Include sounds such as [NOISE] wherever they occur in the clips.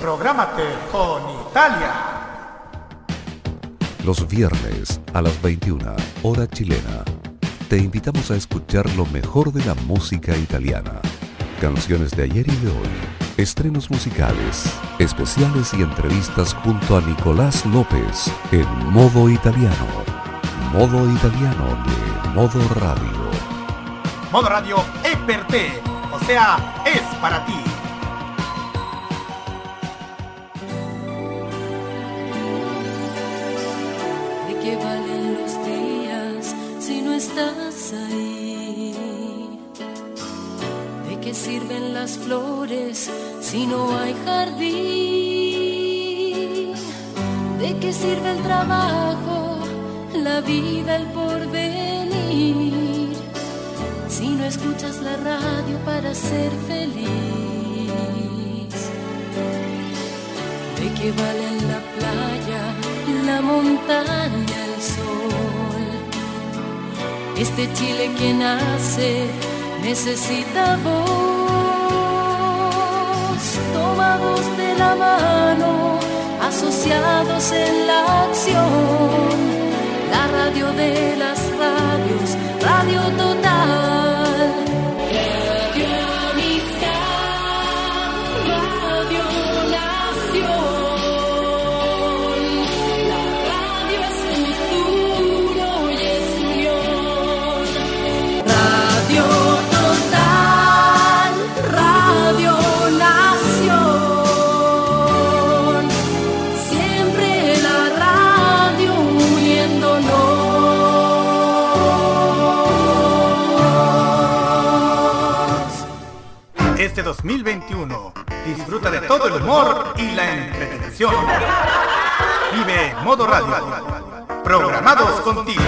Prográmate con Italia. Los viernes a las 21, hora chilena, te invitamos a escuchar lo mejor de la música italiana. Canciones de ayer y de hoy, estrenos musicales, especiales y entrevistas junto a Nicolás López en modo italiano. Modo italiano de Modo Radio. Modo Radio es per te, o sea, es para ti. ¿De qué valen los días si no estás ahí? ¿De qué sirven las flores si no hay jardín? ¿De qué sirve el trabajo, la vida, el porvenir? Si no escuchas la radio para ser feliz. ¿De qué valen la playa, la montaña, el sol? Este Chile que nace necesita voz. Asociados en la acción. La radio de las radios, Radio Total. Este 2021, disfruta de todo el humor y la entretención. Vive en Modo Radio. Programados contigo.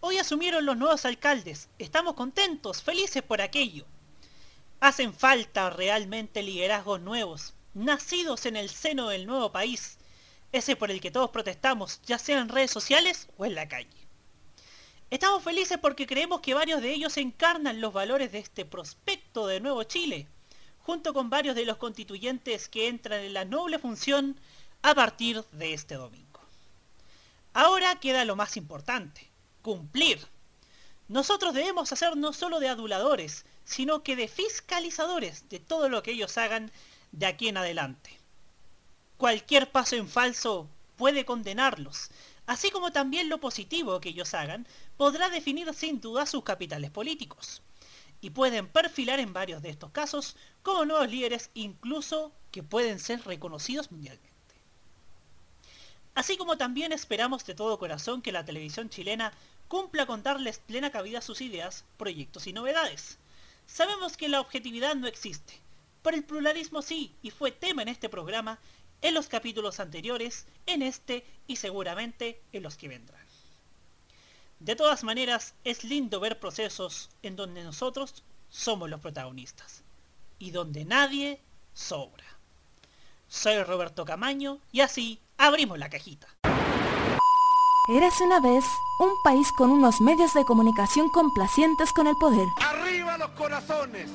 Hoy asumieron los nuevos alcaldes. Estamos contentos, felices por aquello. Hacen falta realmente liderazgos nuevos, nacidos en el seno del nuevo país, ese por el que todos protestamos, ya sea en redes sociales o en la calle. Estamos felices porque creemos que varios de ellos encarnan los valores de este prospecto de Nuevo Chile, junto con varios de los constituyentes que entran en la noble función a partir de este domingo. Ahora queda lo más importante, cumplir. Nosotros debemos hacer no solo de aduladores, sino que de fiscalizadores de todo lo que ellos hagan de aquí en adelante. Cualquier paso en falso puede condenarlos, así como también lo positivo que ellos hagan podrá definir sin duda sus capitales políticos. Y pueden perfilar en varios de estos casos como nuevos líderes incluso que pueden ser reconocidos mundialmente. Así como también esperamos de todo corazón que la televisión chilena cumpla con darles plena cabida a sus ideas, proyectos y novedades. Sabemos que la objetividad no existe, pero el pluralismo sí, y fue tema en este programa, en los capítulos anteriores, en este y seguramente en los que vendrán. De todas maneras, es lindo ver procesos en donde nosotros somos los protagonistas y donde nadie sobra. Soy Roberto Camaño y así abrimos la cajita. Érase una vez un país con unos medios de comunicación complacientes con el poder, Arriba los corazones,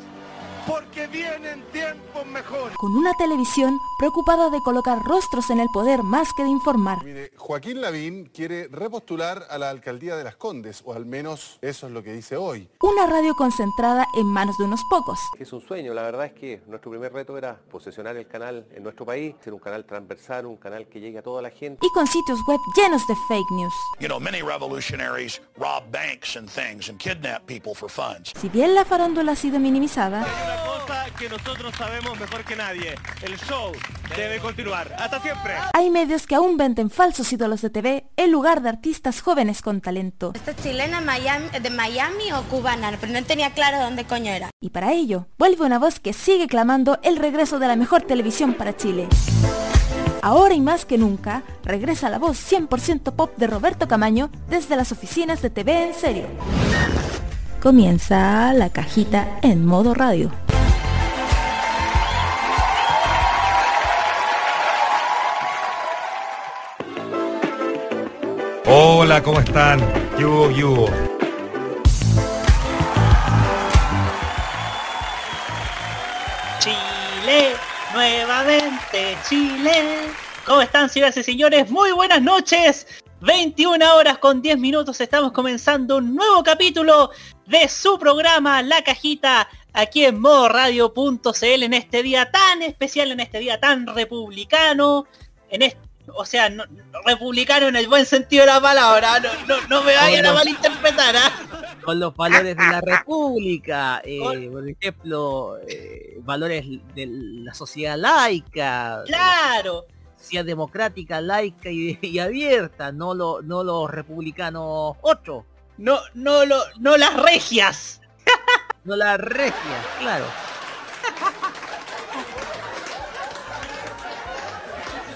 porque vienen tiempos mejores. con una televisión preocupada de colocar rostros en el poder más que de informar, Mire, Joaquín Lavín quiere repostular a la alcaldía de Las Condes, o al menos eso es lo que dice hoy. una radio concentrada en manos de unos pocos, Es un sueño, la verdad es que nuestro primer reto era posesionar el canal en nuestro país, ser un canal transversal, un canal que llegue a toda la gente. y con sitios web llenos de fake news. You know, many revolutionaries rob banks and things and kidnap people for funds. Si bien la farándula ha sido minimizada, Una cosa que nosotros sabemos mejor que nadie, el show debe continuar. Hasta siempre. hay medios que aún venden falsos ídolos de TV en lugar de artistas jóvenes con talento. ¿Esta chilena Miami, de Miami o cubana? Pero no tenía claro dónde coño era. Y para ello, vuelve una voz que sigue clamando el regreso de la mejor televisión para Chile. Ahora y más que nunca, regresa la voz 100% pop de Roberto Camaño desde las oficinas de TV en serio. Comienza la cajita en modo radio. Hola, ¿cómo están? Yugo. Chile, nuevamente Chile. ¿Cómo están, señoras y señores? Muy buenas noches. 21 horas con 10 minutos estamos comenzando un nuevo capítulo de su programa La Cajita aquí en modoradio.cl en este día tan especial, en este día tan republicano, en este, o sea, no, republicano en el buen sentido de la palabra, no, no, no me vayan a malinterpretar. ¿ah? Con los valores de la [LAUGHS] república, eh, por ejemplo, eh, valores de la sociedad laica. Claro sociedad democrática, laica y, y, abierta, no lo, no los republicanos 8. No, no lo, no las regias. no las regias, claro.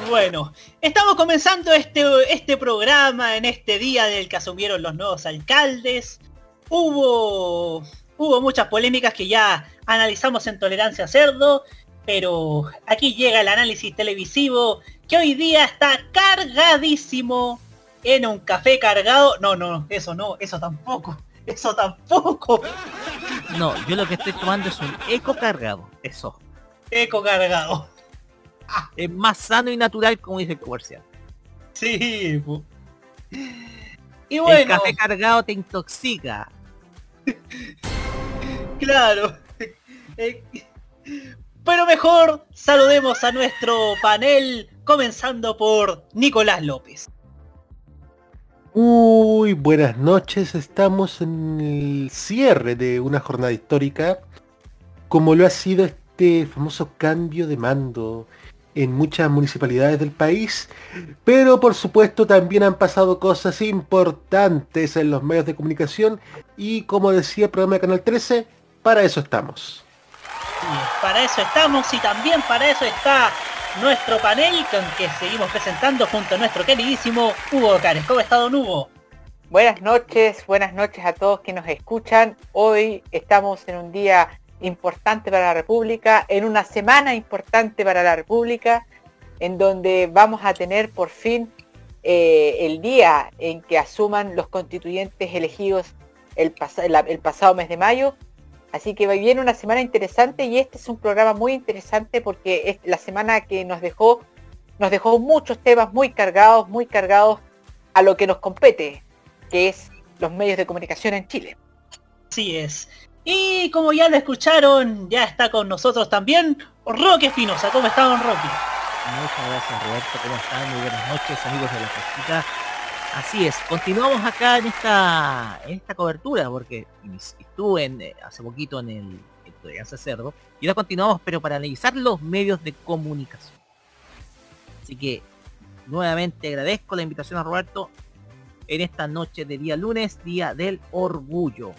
Bueno, estamos comenzando este, este programa en este día del que asumieron los nuevos alcaldes. Hubo, hubo muchas polémicas que ya analizamos en Tolerancia Cerdo, pero aquí llega el análisis televisivo que hoy día está cargadísimo en un café cargado. No, no, eso no, eso tampoco. Eso tampoco. No, yo lo que estoy tomando es un eco cargado. Eso. Eco cargado. [LAUGHS] Es más sano y natural como dice el comercial. Sí. Y bueno. El café cargado te intoxica. [LAUGHS] claro. Pero mejor saludemos a nuestro panel, comenzando por Nicolás López. Muy buenas noches, estamos en el cierre de una jornada histórica, como lo ha sido este famoso cambio de mando en muchas municipalidades del país, pero por supuesto también han pasado cosas importantes en los medios de comunicación y como decía el programa de Canal 13, para eso estamos. para eso estamos y también para eso está nuestro panel con que seguimos presentando junto a nuestro queridísimo Hugo Cares. ¿Cómo está Don Hugo? Buenas noches, buenas noches a todos que nos escuchan. Hoy estamos en un día importante para la República, en una semana importante para la República, en donde vamos a tener por fin eh, el día en que asuman los constituyentes elegidos el, pasado mes de mayo Así que viene una semana interesante y este es un programa muy interesante porque es la semana que nos dejó, nos dejó muchos temas muy cargados, muy cargados a lo que nos compete, que es los medios de comunicación en Chile. Así es. Y como ya lo escucharon, ya está con nosotros también Roque Espinosa. ¿Cómo está, don Roque? Muchas gracias, Roberto. ¿Cómo están? Muy buenas noches, amigos de la casita. Así es, continuamos acá en esta, en esta cobertura, porque estuve en, eh, hace poquito en el en Cerdo, y ahora continuamos, pero para analizar los medios de comunicación. Así que nuevamente agradezco la invitación a Roberto en esta noche de día lunes, día del orgullo.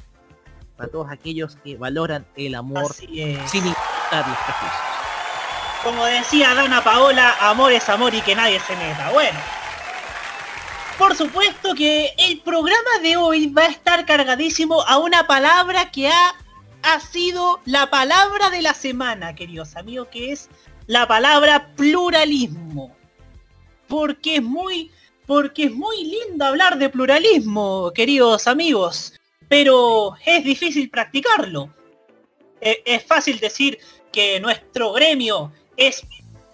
Para todos aquellos que valoran el amor sin importar los prejuicios. Como decía Dana Paola, amor es amor y que nadie se meta. Bueno, por supuesto que el programa de hoy va a estar cargadísimo a una palabra que ha, ha sido la palabra de la semana, queridos amigos, que es la palabra pluralismo. Porque es muy, porque es muy lindo hablar de pluralismo, queridos amigos, pero es difícil practicarlo. Es, es fácil decir que nuestro gremio es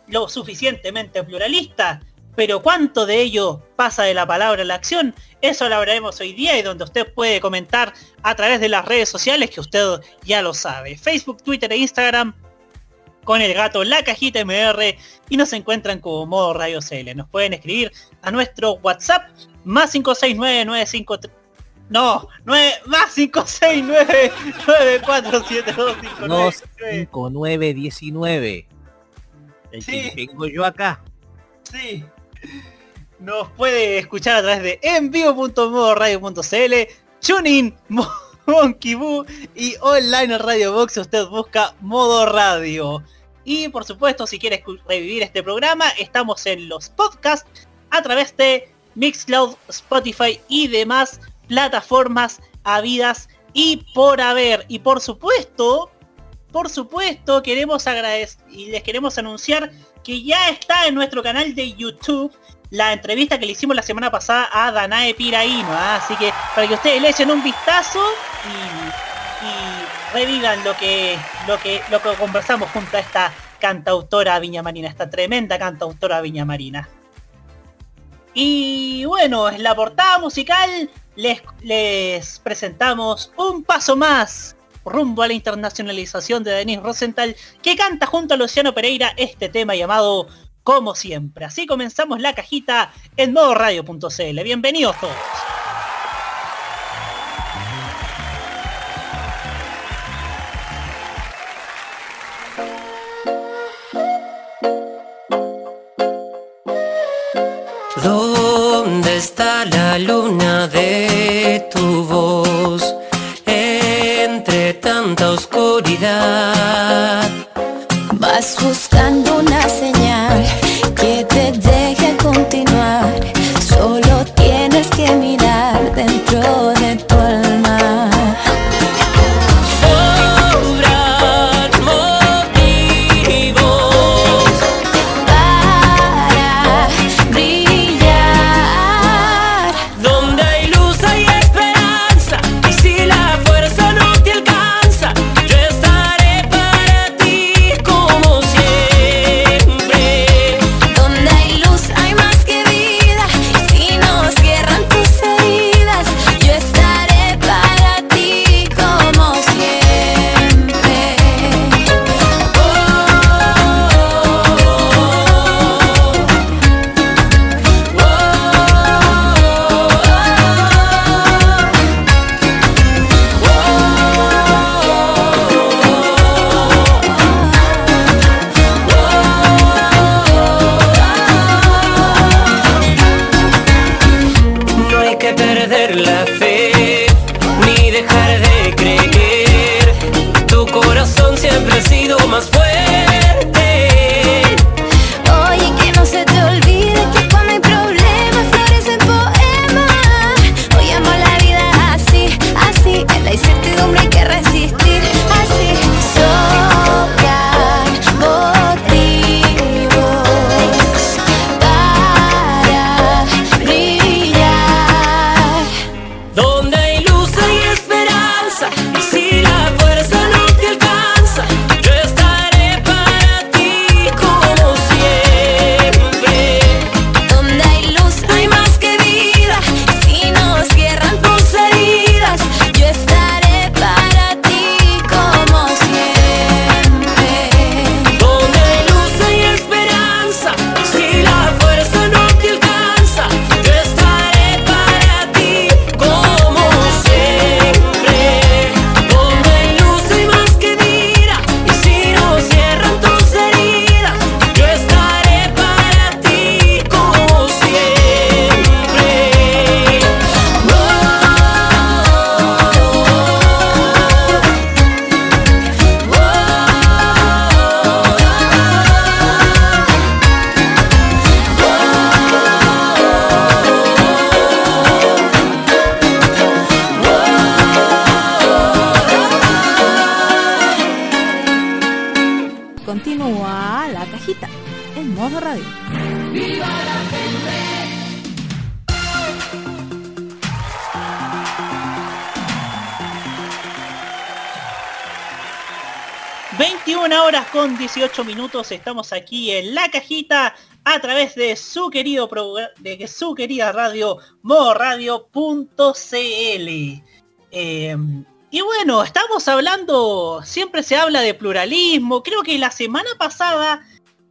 lo suficientemente pluralista, pero cuánto de ello pasa de la palabra a la acción, eso lo hablaremos hoy día y donde usted puede comentar a través de las redes sociales que usted ya lo sabe. Facebook, Twitter e Instagram con el gato La Cajita MR y nos encuentran como modo Radio CL. Nos pueden escribir a nuestro WhatsApp más 569 no, 9, más 569 947259 El que tengo yo acá. Sí nos puede escuchar a través de envío.modoradio.cl, Tuning, Monkey Boo y online Radio Box usted busca Modo Radio. Y por supuesto, si quieres revivir este programa, estamos en los podcasts a través de Mixcloud, Spotify y demás plataformas habidas y por haber. Y por supuesto, por supuesto, queremos agradecer y les queremos anunciar que ya está en nuestro canal de YouTube la entrevista que le hicimos la semana pasada a Danae Piraíno. ¿ah? Así que para que ustedes le echen un vistazo y, revivan lo que, lo, que, lo que conversamos junto a esta cantautora viñamarina, esta tremenda cantautora viñamarina. Y bueno, en la portada musical les, presentamos un paso más rumbo a la internacionalización de Denise Rosenthal, que canta junto a Luciano Pereira este tema llamado Como siempre. Así comenzamos la cajita en modo radio.cl. Bienvenidos todos. ¿Dónde está la luna de tu voz? Entre tanta oscuridad. Vas buscando una 18 minutos estamos aquí en la cajita a través de su querido de su querida radio modoradio.cl Eh, y bueno, estamos hablando, siempre se habla de pluralismo, creo que la semana pasada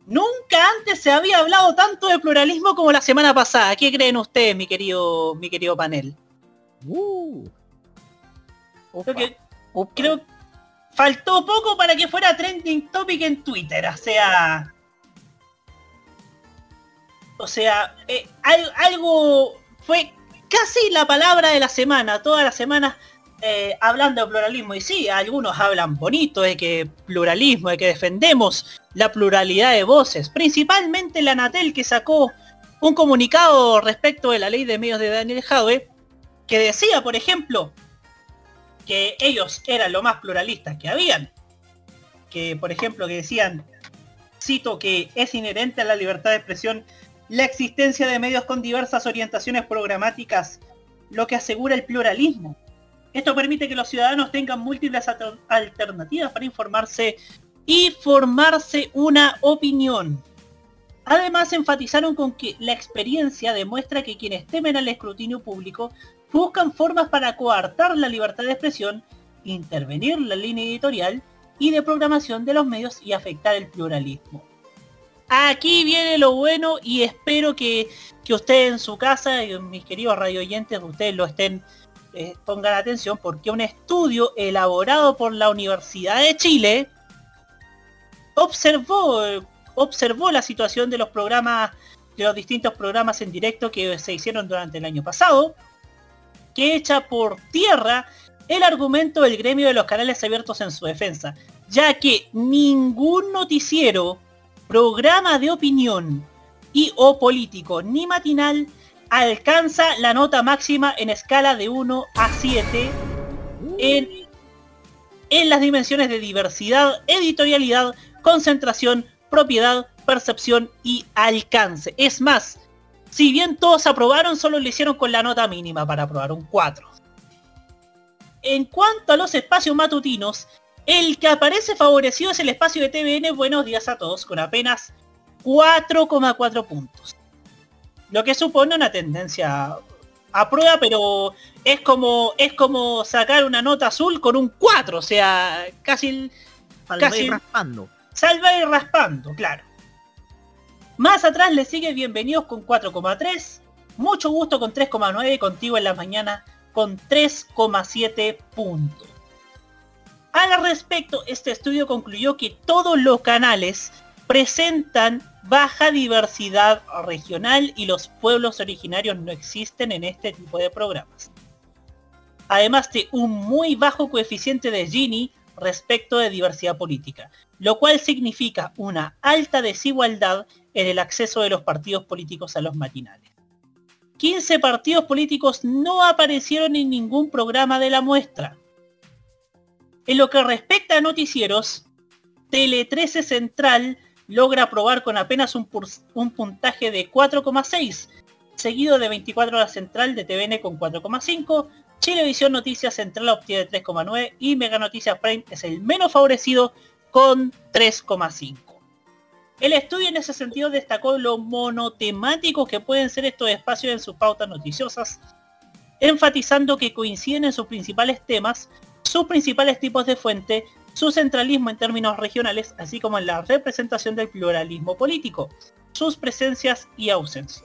nunca antes se había hablado tanto de pluralismo como la semana pasada. ¿Qué creen ustedes, mi querido, mi querido panel? Creo que creo faltó poco para que fuera trending topic en Twitter, o sea, o sea, eh, al- algo fue casi la palabra de la semana, todas las semanas eh, hablando de pluralismo. Y sí, algunos hablan bonito de que pluralismo, de que defendemos la pluralidad de voces, principalmente la Anatel que sacó un comunicado respecto de la ley de medios de Daniel Jaue, que decía, por ejemplo, que ellos eran lo más pluralistas que habían. Que, por ejemplo, que decían, cito, que es inherente a la libertad de expresión la existencia de medios con diversas orientaciones programáticas, lo que asegura el pluralismo. Esto permite que los ciudadanos tengan múltiples alter- alternativas para informarse y formarse una opinión. Además, enfatizaron con que la experiencia demuestra que quienes temen al escrutinio público buscan formas para coartar la libertad de expresión, intervenir la línea editorial y de programación de los medios y afectar el pluralismo. Aquí viene lo bueno y espero que, que ustedes en su casa mis queridos radio oyentes, ustedes lo estén, eh, pongan atención porque un estudio elaborado por la Universidad de Chile observó, observó la situación de los programas, de los distintos programas en directo que se hicieron durante el año pasado, que echa por tierra el argumento del gremio de los canales abiertos en su defensa, ya que ningún noticiero, programa de opinión y o político ni matinal alcanza la nota máxima en escala de 1 a 7 en, en las dimensiones de diversidad, editorialidad, concentración, propiedad, percepción y alcance. Es más, si bien todos aprobaron, solo lo hicieron con la nota mínima para aprobar, un 4. En cuanto a los espacios matutinos, el que aparece favorecido es el espacio de TVN Buenos Días a Todos, con apenas 4,4 puntos. Lo que supone una tendencia a prueba, pero es como es como sacar una nota azul con un 4, o sea, casi Salva casi y raspando. salva y raspando, claro. Más atrás le sigue Bienvenidos con 4,3, Mucho Gusto con 3,9 y Contigo en la Mañana con 3,7 puntos. Al respecto, este estudio concluyó que todos los canales presentan baja diversidad regional y los pueblos originarios no existen en este tipo de programas. Además de un muy bajo coeficiente de Gini respecto de diversidad política, lo cual significa una alta desigualdad en el acceso de los partidos políticos a los matinales. 15 partidos políticos no aparecieron en ningún programa de la muestra. En lo que respecta a noticieros, Tele 13 Central logra aprobar con apenas un, un puntaje de 4,6, seguido de 24 horas Central de TVN con 4,5, Chilevisión Noticias Central obtiene 3,9 y Mega Noticias Prime es el menos favorecido con 3,5. El estudio en ese sentido destacó lo monotemáticos que pueden ser estos espacios en sus pautas noticiosas, enfatizando que coinciden en sus principales temas, sus principales tipos de fuente, su centralismo en términos regionales, así como en la representación del pluralismo político, sus presencias y ausencias.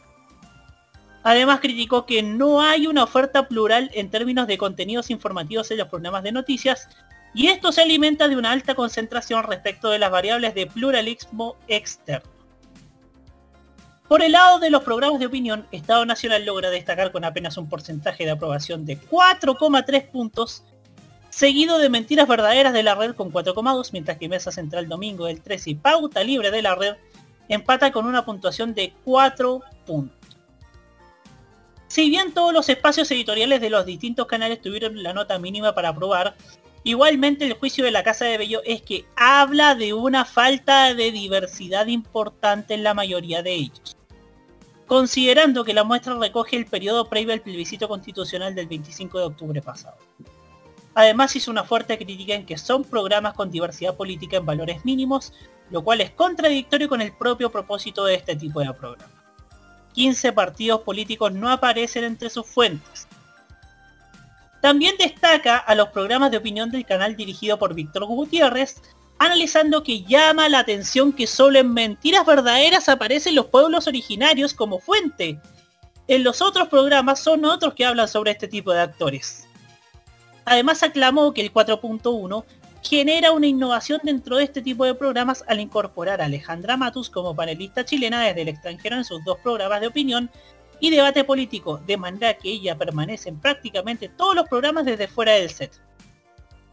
Además criticó que no hay una oferta plural en términos de contenidos informativos en los programas de noticias y esto se alimenta de una alta concentración respecto de las variables de pluralismo externo. Por el lado de los programas de opinión, Estado Nacional logra destacar con apenas un porcentaje de aprobación de 4,3 puntos, seguido de Mentiras Verdaderas de la Red con 4,2, mientras que Mesa Central Domingo del 13 y Pauta Libre de la Red empata con una puntuación de 4 puntos. Si bien todos los espacios editoriales de los distintos canales tuvieron la nota mínima para aprobar, igualmente el juicio de la Casa de Bello es que habla de una falta de diversidad importante en la mayoría de ellos. Considerando que la muestra recoge el periodo previo al plebiscito constitucional del 25 de octubre pasado. Además hizo una fuerte crítica en que son programas con diversidad política en valores mínimos, lo cual es contradictorio con el propio propósito de este tipo de programa. 15 partidos políticos no aparecen entre sus fuentes. También destaca a los programas de opinión del canal dirigido por Víctor Gutiérrez, analizando que llama la atención que solo en Mentiras Verdaderas aparecen los pueblos originarios como fuente. En los otros programas son otros que hablan sobre este tipo de actores. Además aclamó que el 4.1 genera una innovación dentro de este tipo de programas al incorporar a Alejandra Matus como panelista chilena desde el extranjero en sus dos programas de opinión y debate político, de manera que ella permanece en prácticamente todos los programas desde fuera del set.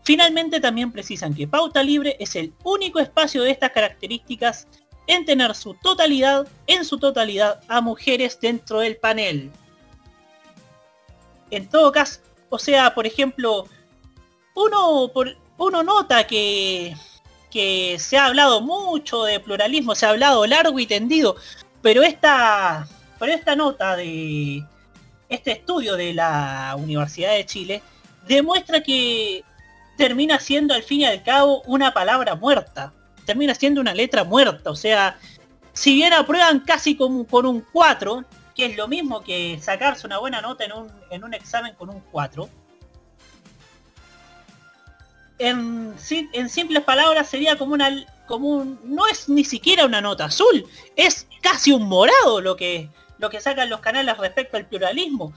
Finalmente también precisan que Pauta Libre es el único espacio de estas características en tener su totalidad, en su totalidad, a mujeres dentro del panel. En todo caso, o sea, por ejemplo, uno, por, uno nota que, que se ha hablado mucho de pluralismo, se ha hablado largo y tendido, Pero esta, pero esta nota de este estudio de la Universidad de Chile demuestra que termina siendo al fin y al cabo una palabra muerta. Termina siendo una letra muerta. O sea, si bien aprueban casi como con un 4, que es lo mismo que sacarse una buena nota en un, en un examen con un 4, en, en simples palabras sería como una como un, no es ni siquiera una nota azul, es casi un morado lo que lo que sacan los canales respecto al pluralismo.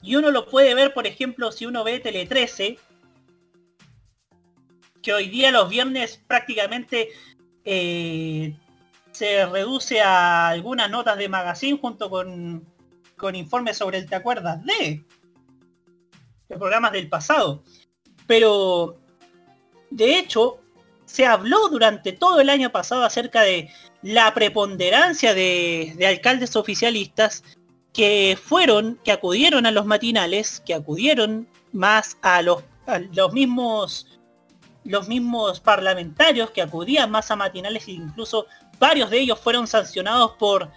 Y uno lo puede ver, por ejemplo, si uno ve Tele 13, que hoy día los viernes prácticamente eh, se reduce a algunas notas de magazine junto con, con informes sobre el te acuerdas de, de programas del pasado. Pero de hecho se habló durante todo el año pasado acerca de la preponderancia de, de alcaldes oficialistas que fueron, que acudieron a los matinales, que acudieron más a los, los mismos los mismos parlamentarios que acudían más a matinales e incluso varios de ellos fueron sancionados por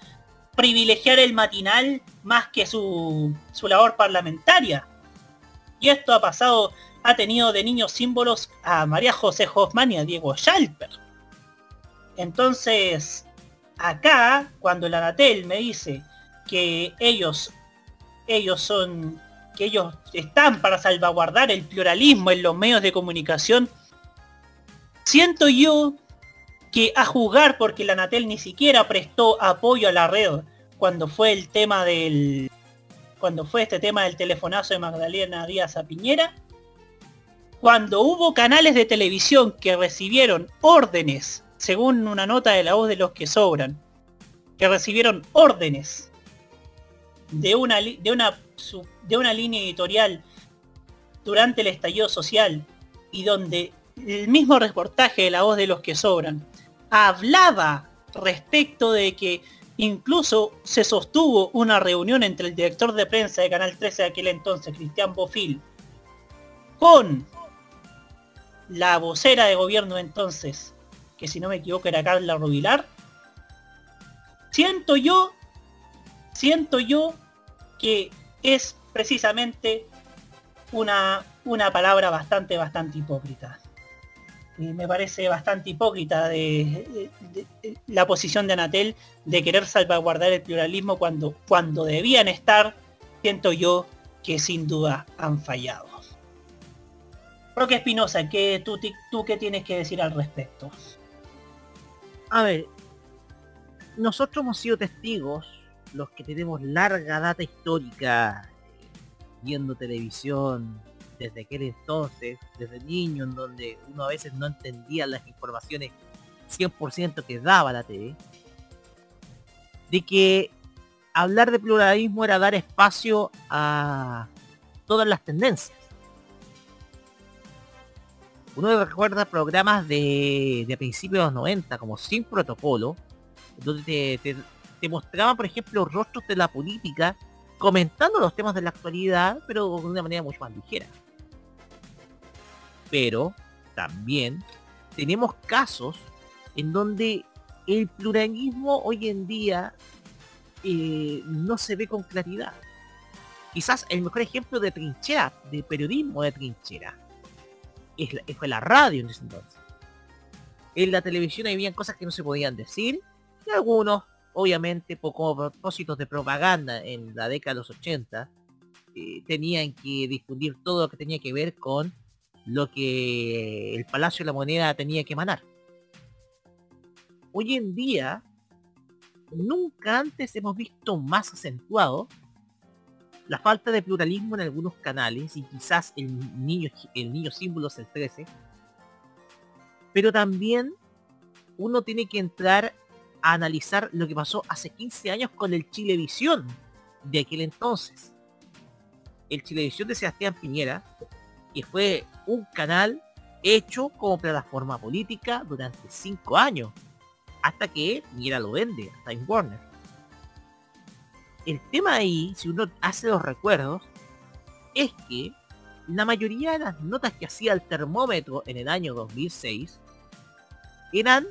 privilegiar el matinal más que su, su labor parlamentaria. Y esto ha pasado, ha tenido de niños símbolos a María José Hoffman y a Diego Schalper. Entonces, acá, cuando el Anatel me dice que ellos, ellos son, que ellos están para salvaguardar el pluralismo en los medios de comunicación, siento yo que a jugar porque la Anatel ni siquiera prestó apoyo a la red cuando fue el tema del cuando fue este tema del telefonazo de Magdalena Díaz a Piñera cuando hubo canales de televisión que recibieron órdenes según una nota de la voz de los que sobran que recibieron órdenes de una de una de una línea editorial durante el estallido social y donde el mismo reportaje de la voz de los que sobran hablaba respecto de que incluso se sostuvo una reunión entre el director de prensa de Canal 13 de aquel entonces, Cristian Bofil, con la vocera de gobierno entonces, que si no me equivoco era Carla Rubilar, siento yo, siento yo que es precisamente una, una palabra bastante, bastante hipócrita. Me parece bastante hipócrita de, la posición de Anatel de querer salvaguardar el pluralismo cuando, cuando debían estar, siento yo que sin duda han fallado. Roque Espinosa, ¿qué, tú, ¿tú qué tienes que decir al respecto? A ver, nosotros hemos sido testigos, los que tenemos larga data histórica, eh, viendo televisión desde aquel entonces, desde niño, en donde uno a veces no entendía las informaciones 100% que daba la TV, de que hablar de pluralismo era dar espacio a todas las tendencias. Uno recuerda programas de, de principios de los 90, como Sin Protocolo, donde te, te- mostraban, por ejemplo, rostros de la política comentando los temas de la actualidad, pero de una manera mucho más ligera. Pero también tenemos casos en donde el pluralismo hoy en día eh, no se ve con claridad. Quizás el mejor ejemplo de trinchera, de periodismo de trinchera, es la- fue la radio en ese entonces. En la televisión habían cosas que no se podían decir y algunos, obviamente, por como propósitos de propaganda en la década de los 80, eh, tenían que difundir todo lo que tenía que ver con lo que el Palacio de la Moneda tenía que emanar. Hoy en día, nunca antes hemos visto más acentuado la falta de pluralismo en algunos canales y quizás el niño, el niño símbolo es el 13. Pero también uno tiene que entrar a analizar lo que pasó hace 15 años con el Chilevisión de aquel entonces. El Chilevisión de Sebastián Piñera, que fue un canal hecho como plataforma política durante 5 años, hasta que Piñera lo vende a Time Warner. El tema ahí, si uno hace los recuerdos, es que la mayoría de las notas que hacía el termómetro en el año 2006 eran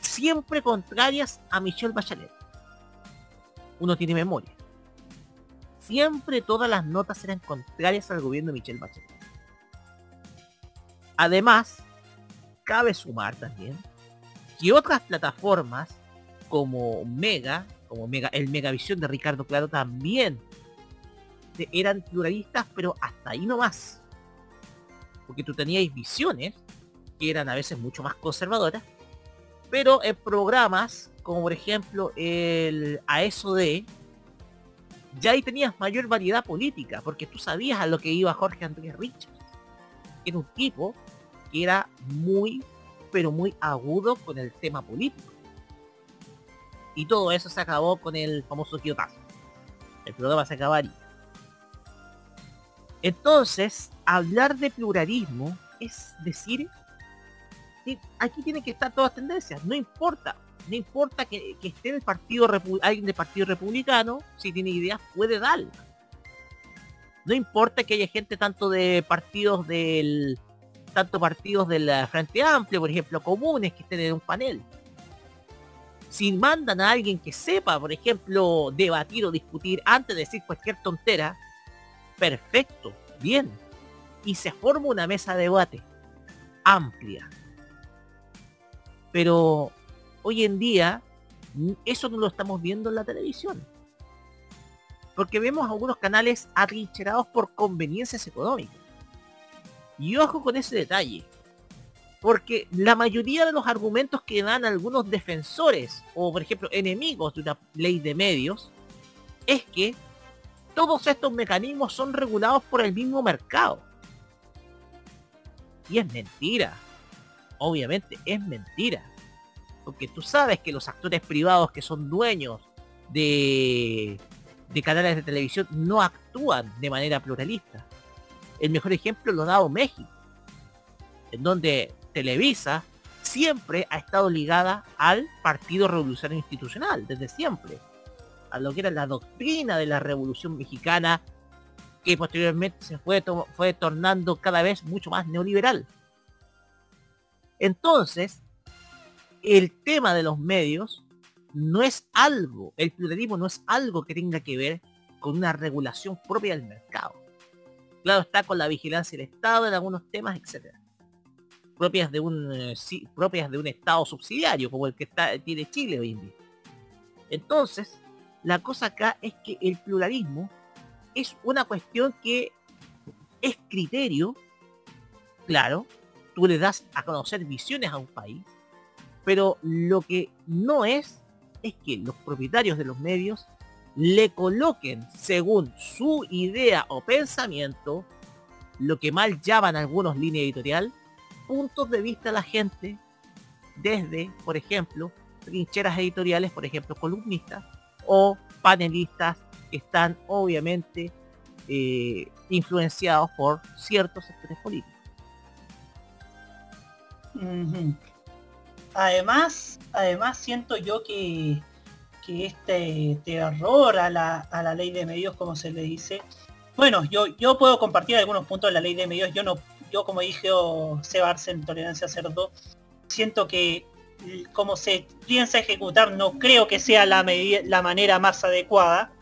siempre contrarias a Michelle Bachelet. Uno tiene memoria. Siempre todas las notas eran contrarias al gobierno de Michelle Bachelet. Además, cabe sumar también que otras plataformas como Mega, como Mega, el Megavisión de Ricardo Claro también de- eran pluralistas, pero hasta ahí no más. Porque tú teníais visiones que eran a veces mucho más conservadoras, pero en programas como por ejemplo el ASOD, ya ahí tenías mayor variedad política, porque tú sabías a lo que iba Jorge Andrés Richards. Era un tipo que era muy, pero muy agudo con el tema político. Y todo eso se acabó con el famoso Kiotazo. El programa se acabaría. Entonces, hablar de pluralismo es decir, aquí tiene que estar todas tendencias, no importa, no importa que, esté en el partido alguien del partido republicano, si tiene ideas puede dar. No importa que haya gente tanto de partidos del tanto partidos del Frente Amplio, por ejemplo, comunes que estén en un panel. Si mandan a alguien que sepa, por ejemplo, debatir o discutir antes de decir cualquier tontera, perfecto, bien. Y se forma una mesa de debate amplia. Pero hoy en día eso no lo estamos viendo en la televisión. Porque vemos algunos canales atrincherados por conveniencias económicas. Y ojo con ese detalle. Porque la mayoría de los argumentos que dan algunos defensores o por ejemplo enemigos de una ley de medios es que todos estos mecanismos son regulados por el mismo mercado. Y es mentira. Obviamente es mentira. Porque tú sabes que los actores privados que son dueños de, canales de televisión no actúan de manera pluralista. El mejor ejemplo lo ha dado México, en donde Televisa siempre ha estado ligada al Partido Revolucionario Institucional, desde siempre, a lo que era la doctrina de la Revolución Mexicana, que posteriormente se fue, fue tornando cada vez mucho más neoliberal. Entonces, el tema de los medios no es algo, el pluralismo no es algo que tenga que ver con una regulación propia del mercado. Claro está con la vigilancia del Estado en algunos temas, etcétera. Propias de un eh, sí, propias de un Estado subsidiario, como el que está, tiene Chile hoy en día. Entonces, la cosa acá es que el pluralismo es una cuestión que es criterio, claro, tú le das a conocer visiones a un país, pero lo que no es es que los propietarios de los medios le coloquen según su idea o pensamiento lo que mal llaman algunos línea editorial puntos de vista a la gente desde por ejemplo trincheras editoriales por ejemplo columnistas o panelistas que están obviamente eh, influenciados por ciertos sectores políticos. Además, además siento yo que, que este terror a la, a la ley de medios, como se le dice, bueno, yo, yo puedo compartir algunos puntos de la ley de medios, yo no, yo como dije Seba Arce Tolerancia Cerdo, siento que como se piensa ejecutar, no creo que sea la, la manera más adecuada.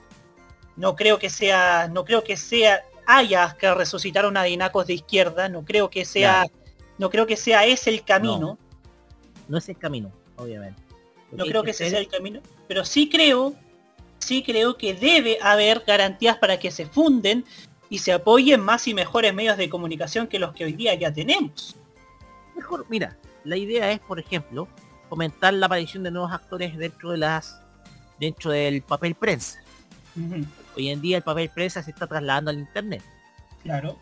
No creo que sea, no creo que sea, haya que resucitar una dinacos de izquierda, no creo que sea, no creo que sea ese el camino. no es el camino obviamente No creo que ese sea el camino, pero sí creo, sí creo que debe haber garantías para que se funden y se apoyen más y mejores medios de comunicación que los que hoy día ya tenemos. mejor mira la idea es por ejemplo fomentar la aparición de nuevos actores dentro de las dentro del papel prensa. Hoy en día el papel prensa se está trasladando al internet. Claro.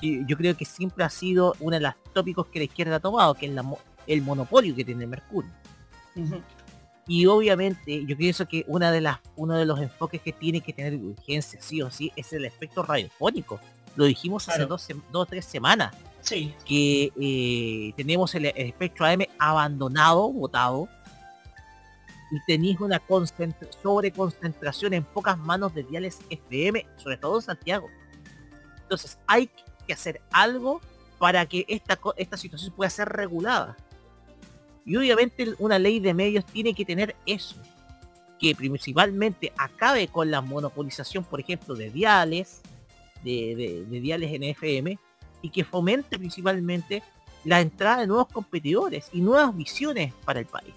y yo creo que siempre ha sido uno de los tópicos que la izquierda ha tomado que es la el monopolio que tiene Mercurio y obviamente yo pienso que una de las uno de los enfoques que tiene que tener urgencia sí o sí es el aspecto radiofónico lo dijimos hace dos, dos o tres semanas Sí. que eh, tenemos el, el espectro AM abandonado, votado, y tenéis una concentra- sobreconcentración en pocas manos de diales FM, sobre todo en Santiago. Entonces hay que hacer algo para que esta, esta situación pueda ser regulada. Y obviamente una ley de medios tiene que tener eso, que principalmente acabe con la monopolización, por ejemplo, de diales, de, de- de diales en FM, y que fomente principalmente la entrada de nuevos competidores y nuevas visiones para el país.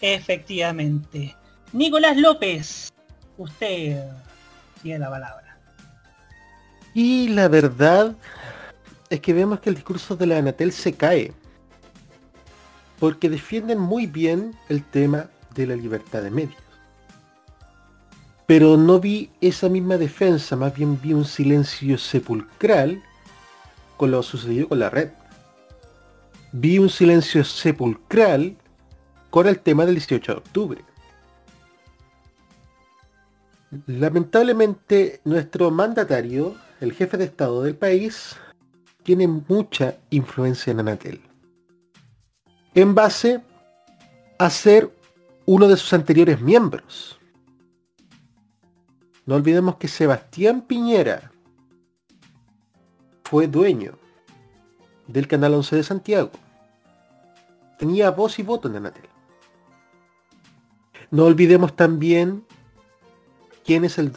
Efectivamente. Nicolás López, usted tiene la palabra. Y la verdad es que vemos que el discurso de la Anatel se cae. Porque defienden muy bien el tema de la libertad de medios. Pero no vi esa misma defensa, más bien vi un silencio sepulcral con lo sucedido con la red. Vi un silencio sepulcral con el tema del 18 de octubre. Lamentablemente nuestro mandatario, el jefe de Estado del país, tiene mucha influencia en Anatel. En base a ser uno de sus anteriores miembros. No olvidemos que Sebastián Piñera fue dueño del Canal 11 de Santiago. Tenía voz y voto en Anatel. No olvidemos también quién es el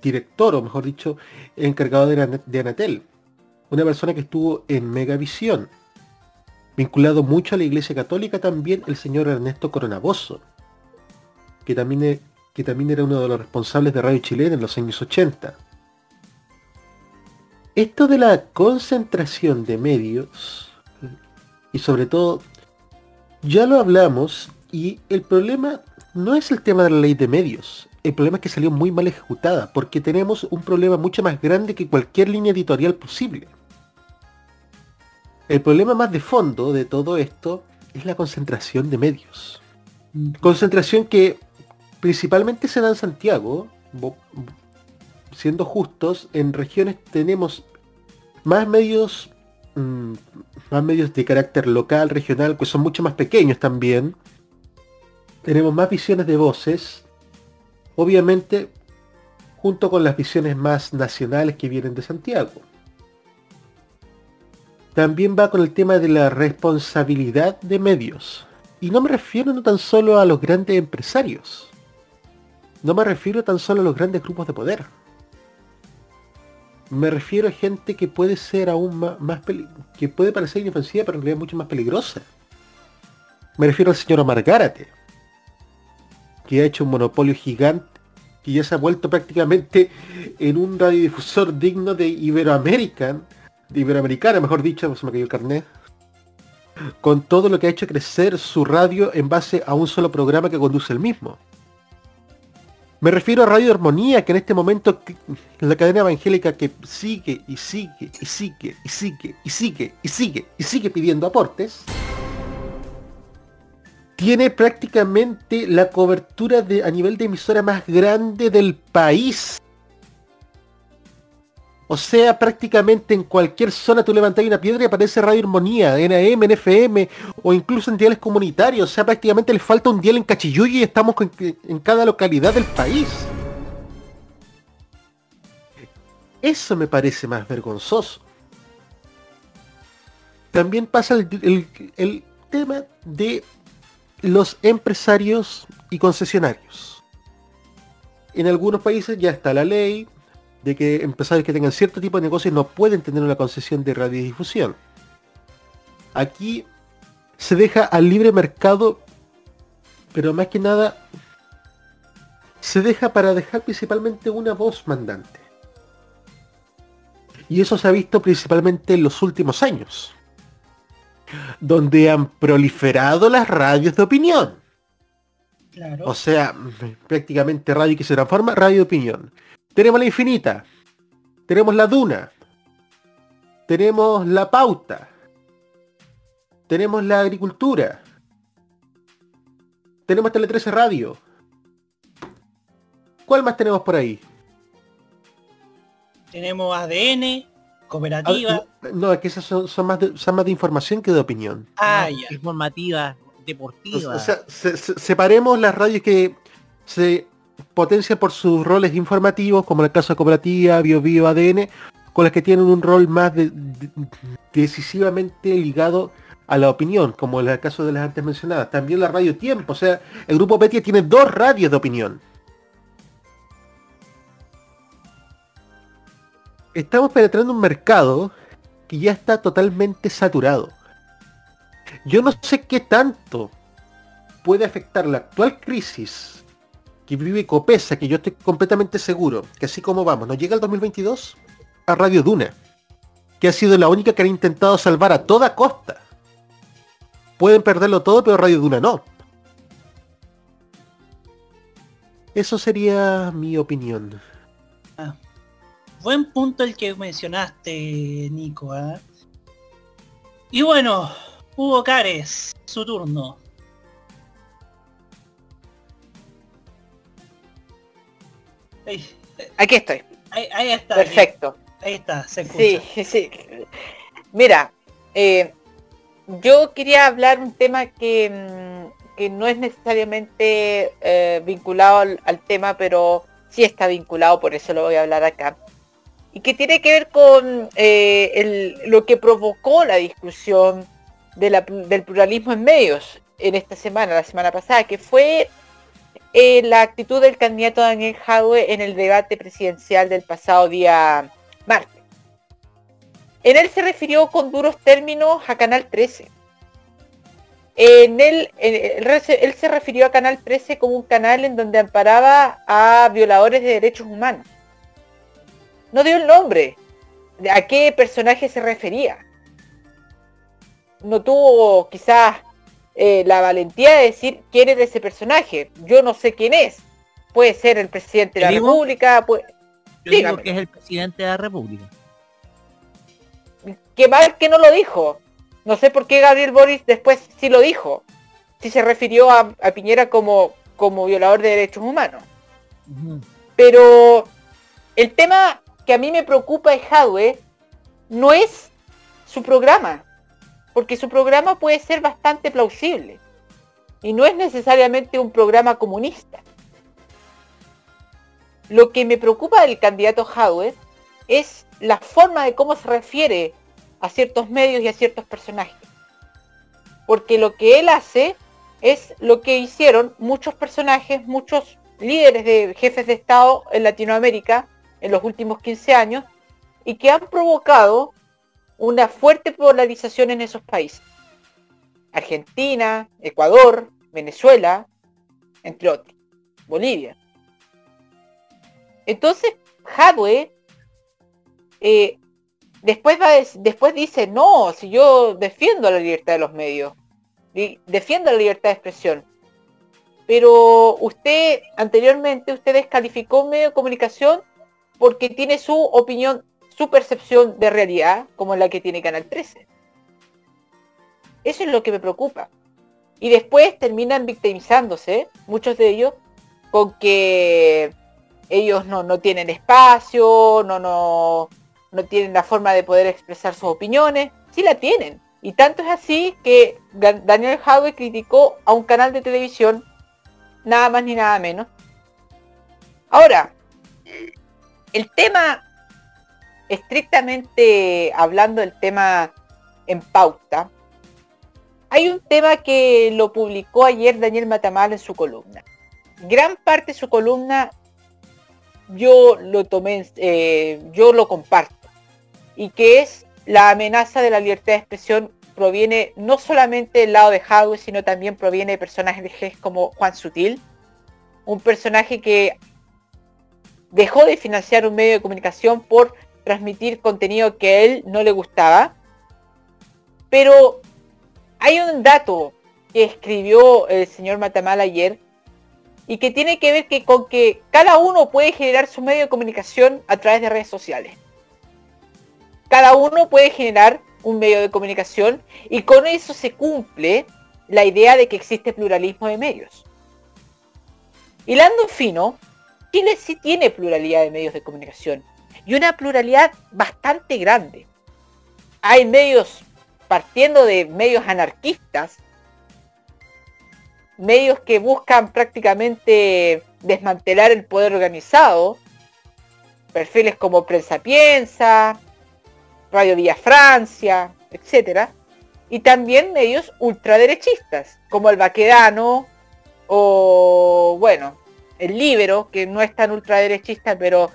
director, o mejor dicho, el encargado de, Ana- de Anatel. Una persona que estuvo en Megavisión, vinculado mucho a la Iglesia Católica también, el señor Ernesto Coronaboso, que también, e- que también era uno de los responsables de Radio Chilena en los años 80. Esto de la concentración de medios, y sobre todo, ya lo hablamos, y el problema no es el tema de la ley de medios, el problema es que salió muy mal ejecutada, porque tenemos un problema mucho más grande que cualquier línea editorial posible. El problema más de fondo de todo esto es la concentración de medios. Concentración que principalmente se da en Santiago, siendo justos, en regiones tenemos más medios mm, más medios de carácter local, regional, que son mucho más pequeños también. Tenemos más visiones de voces, obviamente junto con las visiones más nacionales que vienen de Santiago. También va con el tema de la responsabilidad de medios. Y no me refiero no tan solo a los grandes empresarios. No me refiero tan solo a los grandes grupos de poder. Me refiero a gente que puede ser aún más, peli- que puede parecer inofensiva, pero en realidad mucho más peligrosa. Me refiero al señor Omar Gárate, que ha hecho un monopolio gigante, que ya se ha vuelto prácticamente en un radiodifusor digno de Iberoamerican, de Iberoamericana, mejor dicho, se me cayó el carnet, con todo lo que ha hecho crecer su radio en base a un solo programa que conduce el mismo. Me refiero a Radio Armonía, que en este momento la cadena evangélica que sigue y sigue y sigue y sigue y sigue y sigue y sigue pidiendo aportes, tiene prácticamente la cobertura de, a nivel de emisora más grande del país. O sea, prácticamente en cualquier zona tú levantas una piedra y aparece Radio Armonía, en AM, FM, o incluso en diales comunitarios. O sea, prácticamente le falta un dial en Cachiyuyo y estamos en cada localidad del país. Eso me parece más vergonzoso. También pasa el tema de los empresarios y concesionarios. En algunos países ya está la ley de que empresarios que tengan cierto tipo de negocios no pueden tener una concesión de radiodifusión. Aquí se deja al libre mercado, pero más que nada se deja para dejar principalmente una voz mandante. Y eso se ha visto principalmente en los últimos años, donde han proliferado las radios de opinión. Claro. O sea, prácticamente radio que se transforma, radio de opinión. Tenemos la infinita. Tenemos la duna. Tenemos la pauta. Tenemos la agricultura. Tenemos Tele 13 Radio. ¿Cuál más tenemos por ahí? Tenemos ADN, cooperativa. Ah, no, es que esas son, son más de, son más de información que de opinión. Ah, ya. Informativa, O deportiva. sea, se- se- separemos las radios que se potencian por sus roles informativos, como en el caso de Cooperativa, Bio Bio, ADN, con las que tienen un rol más de- de- decisivamente ligado a la opinión, como el caso de las antes mencionadas. También la radio Tiempo, o sea, el grupo Betia tiene dos radios de opinión. Estamos penetrando un mercado que ya está totalmente saturado. Yo no sé qué tanto puede afectar la actual crisis que vive Copesa, que yo estoy completamente seguro que así como vamos, nos llega el 2022 a Radio Duna, que ha sido la única que ha intentado salvar a toda costa. Pueden perderlo todo, pero Radio Duna no. Eso sería mi opinión. Buen punto el que mencionaste, Nico. ¿eh? Y bueno, Hugo Cares, su turno. Aquí estoy. ahí- ahí está. Perfecto. Ahí está, se escucha. Sí, [LAUGHS] sí. Mira, eh, yo quería hablar un tema que, mm, que no es necesariamente eh, vinculado al, al tema, pero sí está vinculado, por eso lo voy a hablar acá. Y que tiene que ver con eh, el- lo que provocó la discusión de la del pluralismo en medios en esta semana, la semana pasada, que fue eh, la actitud del candidato Daniel Jadwe en el debate presidencial del pasado día martes. En él se refirió con duros términos a Canal 13. En él, él él se refirió a Canal 13 como un canal en donde amparaba a violadores de derechos humanos. No dio el nombre a qué personaje se refería. No tuvo quizás eh, la valentía de decir quién era ese personaje. Yo no sé quién es. Puede ser el presidente de la. República. puede- Yo digo que es el presidente de la República. Qué mal que no lo dijo. No sé por qué Gabriel Boris después sí lo dijo. Sí se refirió a, a Piñera como, como violador de derechos humanos. Pero el tema que a mí me preocupa de Jadwe no es su programa. Porque su programa puede ser bastante plausible. Y no es necesariamente un programa comunista. Lo que me preocupa del candidato Jadwe es la forma de cómo se refiere a ciertos medios y a ciertos personajes. Porque lo que él hace es lo que hicieron muchos personajes, muchos líderes de jefes de Estado en Latinoamérica en los últimos 15 años y que han provocado una fuerte polarización en esos países. Argentina, Ecuador, Venezuela, entre otros. Bolivia. Entonces, Jadwe eh, después, va a dec- después dice, no, si yo defiendo la libertad de los medios, di- defiendo la libertad de expresión. Pero usted, anteriormente, usted descalificó medio de comunicación porque tiene su opinión, su percepción de realidad, como la que tiene Canal 13. Eso es lo que me preocupa. Y después terminan victimizándose, muchos de ellos, con que ellos no, no tienen espacio, no, no, no tienen la forma de poder expresar sus opiniones. Sí la tienen. Y tanto es así que Daniel Howe criticó a un canal de televisión, nada más ni nada menos. Ahora, el tema, estrictamente hablando del tema en pauta, hay un tema que lo publicó ayer Daniel Matamal en su columna. Gran parte de su columna yo lo tomé, eh, yo lo comparto. Y que es la amenaza de la libertad de expresión proviene no solamente del lado de Hadwe, sino también proviene de personajes como Juan Sutil, un personaje que dejó de financiar un medio de comunicación por transmitir contenido que a él no le gustaba. Pero hay un dato que escribió el señor Matamal ayer y que tiene que ver que con que cada uno puede generar su medio de comunicación a través de redes sociales. Cada uno puede generar un medio de comunicación y con eso se cumple la idea de que existe pluralismo de medios. Hilando fino, Chile sí tiene pluralidad de medios de comunicación y una pluralidad bastante grande. Hay medios partiendo de medios anarquistas, medios que buscan prácticamente desmantelar el poder organizado, perfiles como Prensa Piensa, Radio Villa Francia, etcétera, y también medios ultraderechistas, como el Baquedano o, bueno, el Libero, que no es tan ultraderechista, pero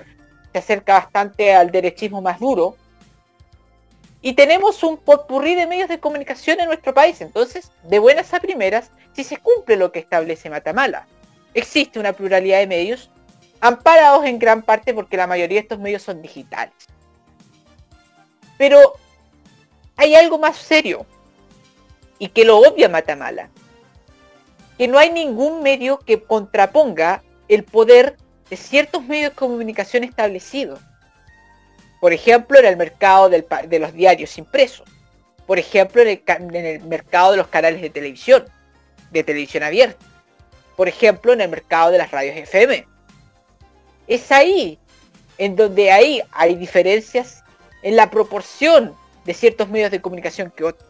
se acerca bastante al derechismo más duro. Y tenemos un potpurrí de medios de comunicación en nuestro país. Entonces, de buenas a primeras, si se cumple lo que establece Matamala, existe una pluralidad de medios, amparados en gran parte porque la mayoría de estos medios son digitales. Pero hay algo más serio y que lo obvia Matamala. Que no hay ningún medio que contraponga el poder de ciertos medios de comunicación establecidos. Por ejemplo, en el mercado de los diarios impresos. Por ejemplo, en el, en el mercado de los canales de televisión, de televisión abierta. Por ejemplo, en el mercado de las radios FM. Es ahí en donde ahí hay diferencias en la proporción de ciertos medios de comunicación que otros.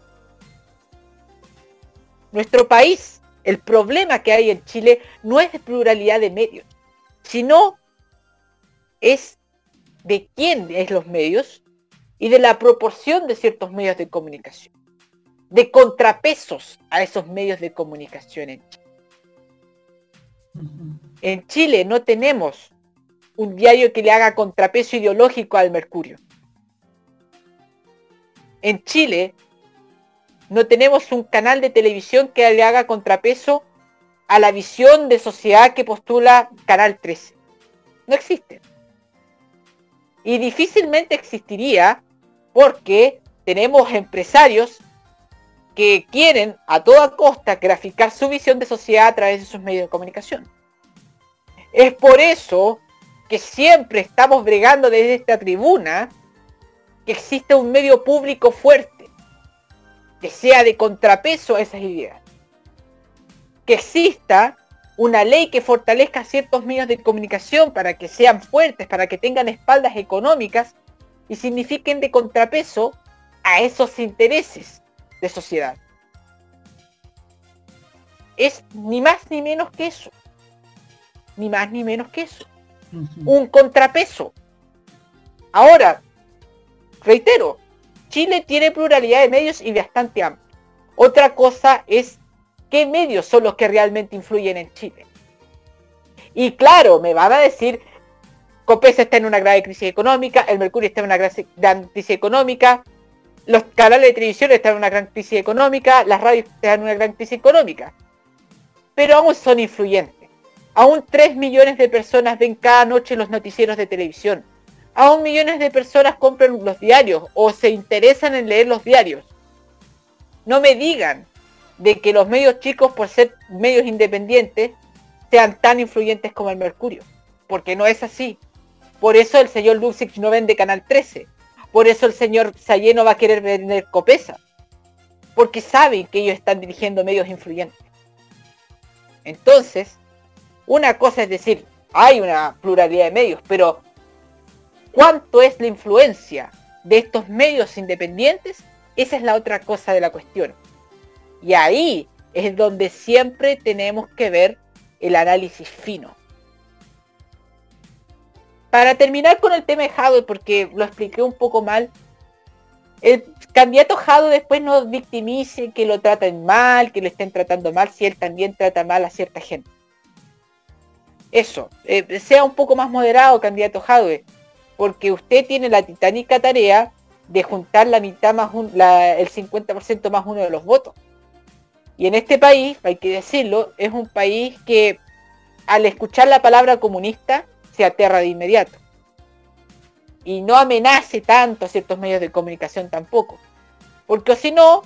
Nuestro país, el problema que hay en Chile no es de pluralidad de medios, sino es de quién es los medios y de la proporción de ciertos medios de comunicación, de contrapesos a esos medios de comunicación en Chile. En Chile no tenemos un diario que le haga contrapeso ideológico al Mercurio. En Chile no tenemos un canal de televisión que le haga contrapeso a la visión de sociedad que postula Canal 13. No existe. Y difícilmente existiría porque tenemos empresarios que quieren a toda costa graficar su visión de sociedad a través de sus medios de comunicación. Es por eso que siempre estamos bregando desde esta tribuna que exista un medio público fuerte, que sea de contrapeso a esas ideas. Que exista una ley que fortalezca ciertos medios de comunicación para que sean fuertes, para que tengan espaldas económicas y signifiquen de contrapeso a esos intereses de sociedad. Es ni más ni menos que eso. Ni más ni menos que eso. Un contrapeso. Ahora, reitero, Chile tiene pluralidad de medios y bastante amplia. Otra cosa es qué medios son los que realmente influyen en Chile. Y claro, me van a decir, Copesa está en una grave crisis económica, el Mercurio está en una gran crisis económica, los canales de televisión están en una gran crisis económica, las radios están en una gran crisis económica. Pero aún son influyentes. Aún 3 millones de personas ven cada noche los noticieros de televisión. Aún millones de personas compran los diarios o se interesan en leer los diarios. No me digan de que los medios chicos, por ser medios independientes, sean tan influyentes como el Mercurio. Porque no es así. Por eso el señor Luxich no vende Canal 13. Por eso el señor Sayé no va a querer vender Copesa. Porque saben que ellos están dirigiendo medios influyentes. Entonces, una cosa es decir, hay una pluralidad de medios, pero ¿cuánto es la influencia de estos medios independientes? Esa es la otra cosa de la cuestión. Y ahí es donde siempre tenemos que ver el análisis fino. Para terminar con el tema de Jadwe, porque lo expliqué un poco mal, el candidato Jadwe después no victimice que lo traten mal, que lo estén tratando mal, si él también trata mal a cierta gente. Eso, eh, sea un poco más moderado, candidato Jadwe, porque usted tiene la titánica tarea de juntar la mitad más un- el 50% más uno de los votos. Y en este país, hay que decirlo, es un país que al escuchar la palabra comunista se aterra de inmediato. Y no amenace tanto a ciertos medios de comunicación tampoco. Porque si no,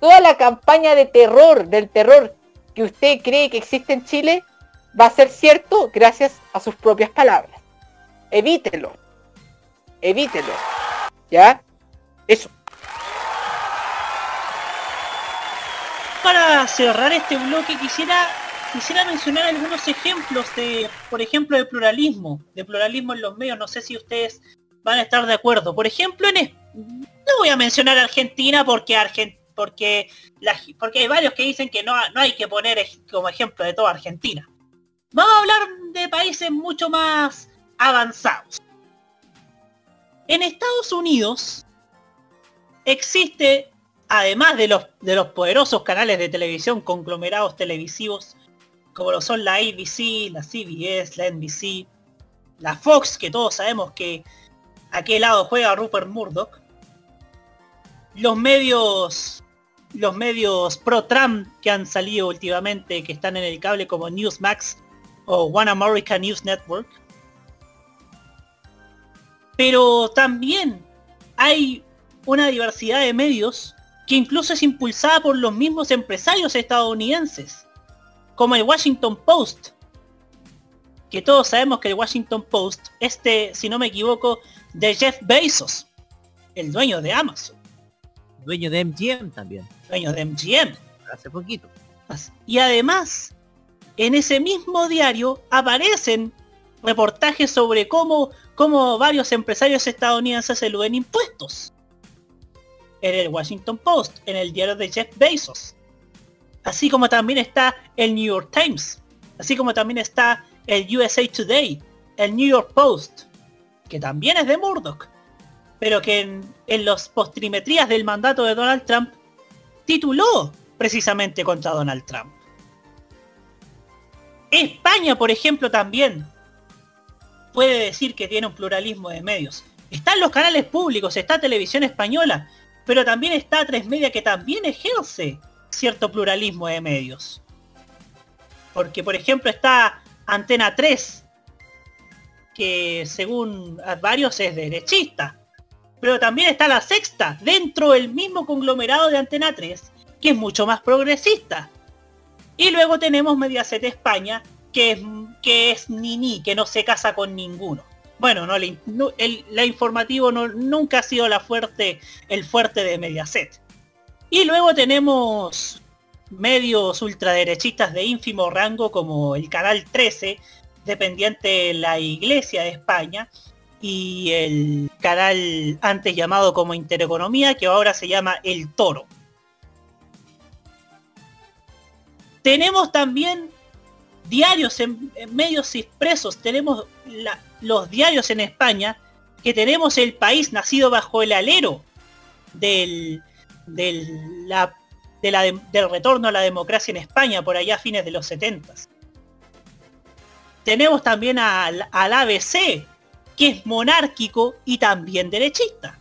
toda la campaña de terror, del terror que usted cree que existe en Chile, va a ser cierto gracias a sus propias palabras. Evítelo. Evítelo. ¿Ya? Eso. Para cerrar este bloque quisiera quisiera mencionar algunos ejemplos de, por ejemplo, de pluralismo, de pluralismo en los medios. No sé si ustedes van a estar de acuerdo. Por ejemplo, en no voy a mencionar Argentina porque Argen- porque porque hay varios que dicen que no, no hay que poner como ejemplo de toda Argentina. Vamos a hablar de países mucho más avanzados. En Estados Unidos existe además de los, de los poderosos canales de televisión conglomerados televisivos, como lo son la ABC, la CBS, la NBC, la Fox, que todos sabemos que a qué lado juega Rupert Murdoch, los medios los medios pro Trump que han salido últimamente que están en el cable como Newsmax o One America News Network. Pero también hay una diversidad de medios que incluso es impulsada por los mismos empresarios estadounidenses, como el Washington Post, que todos sabemos que el Washington Post, este, si no me equivoco, de Jeff Bezos, el dueño de Amazon. Dueño de MGM también. Dueño de MGM. Hace poquito. Y además, en ese mismo diario aparecen reportajes sobre cómo, cómo varios empresarios estadounidenses eluden impuestos. En el Washington Post, en el diario de Jeff Bezos. Así como también está el New York Times. Así como también está el USA Today, el New York Post, que también es de Murdoch, pero que en, en los postrimetrías del mandato de Donald Trump tituló precisamente contra Donald Trump. España, por ejemplo, también puede decir que tiene un pluralismo de medios. Están los canales públicos, está Televisión Española, pero también está Tres Media que también ejerce cierto pluralismo de medios. Porque, por ejemplo, está Antena 3, que según varios es derechista. Pero también está la sexta, dentro del mismo conglomerado de Antena 3, que es mucho más progresista. Y luego tenemos Mediaset España, que es, que es que no se casa con ninguno. Bueno, no, la informativo nunca ha sido el fuerte de Mediaset. Y luego tenemos medios ultraderechistas de ínfimo rango como el Canal 13, dependiente de la Iglesia de España, y el canal antes llamado como Intereconomía, que ahora se llama El Toro. Tenemos también diarios en, en medios expresos, tenemos la, los diarios en España, que tenemos el país nacido bajo el alero del, del, de la, del retorno a la democracia en España por allá a fines de los 70. Tenemos también al, al ABC, que es monárquico y también derechista.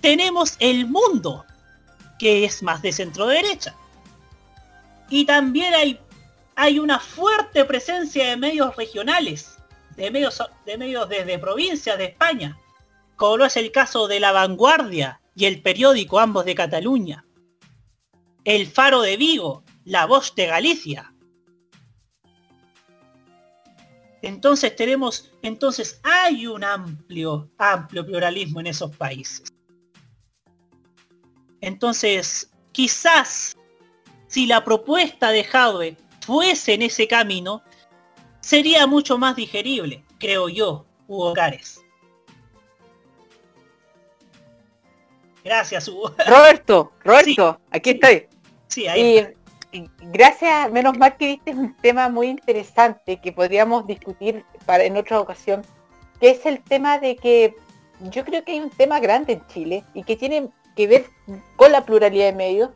Tenemos el mundo, que es más de centro derecha. Y también hay, hay una fuerte presencia de medios regionales, de medios, de medios desde provincias de España, como lo es el caso de La Vanguardia y el periódico ambos de Cataluña. El Faro de Vigo, La Voz de Galicia. Entonces tenemos, entonces hay un amplio, amplio pluralismo en esos países. Entonces, quizás si la propuesta de Jadwe fuese en ese camino, sería mucho más digerible, creo yo, Hugo Cares. Gracias, Hugo. [LAUGHS] Roberto, Roberto, sí. aquí estoy. Sí, ahí. Y gracias, menos mal que viste un tema muy interesante que podríamos discutir para, en otra ocasión, que es el tema de que yo creo que hay un tema grande en Chile y que tiene que ver con la pluralidad de medios,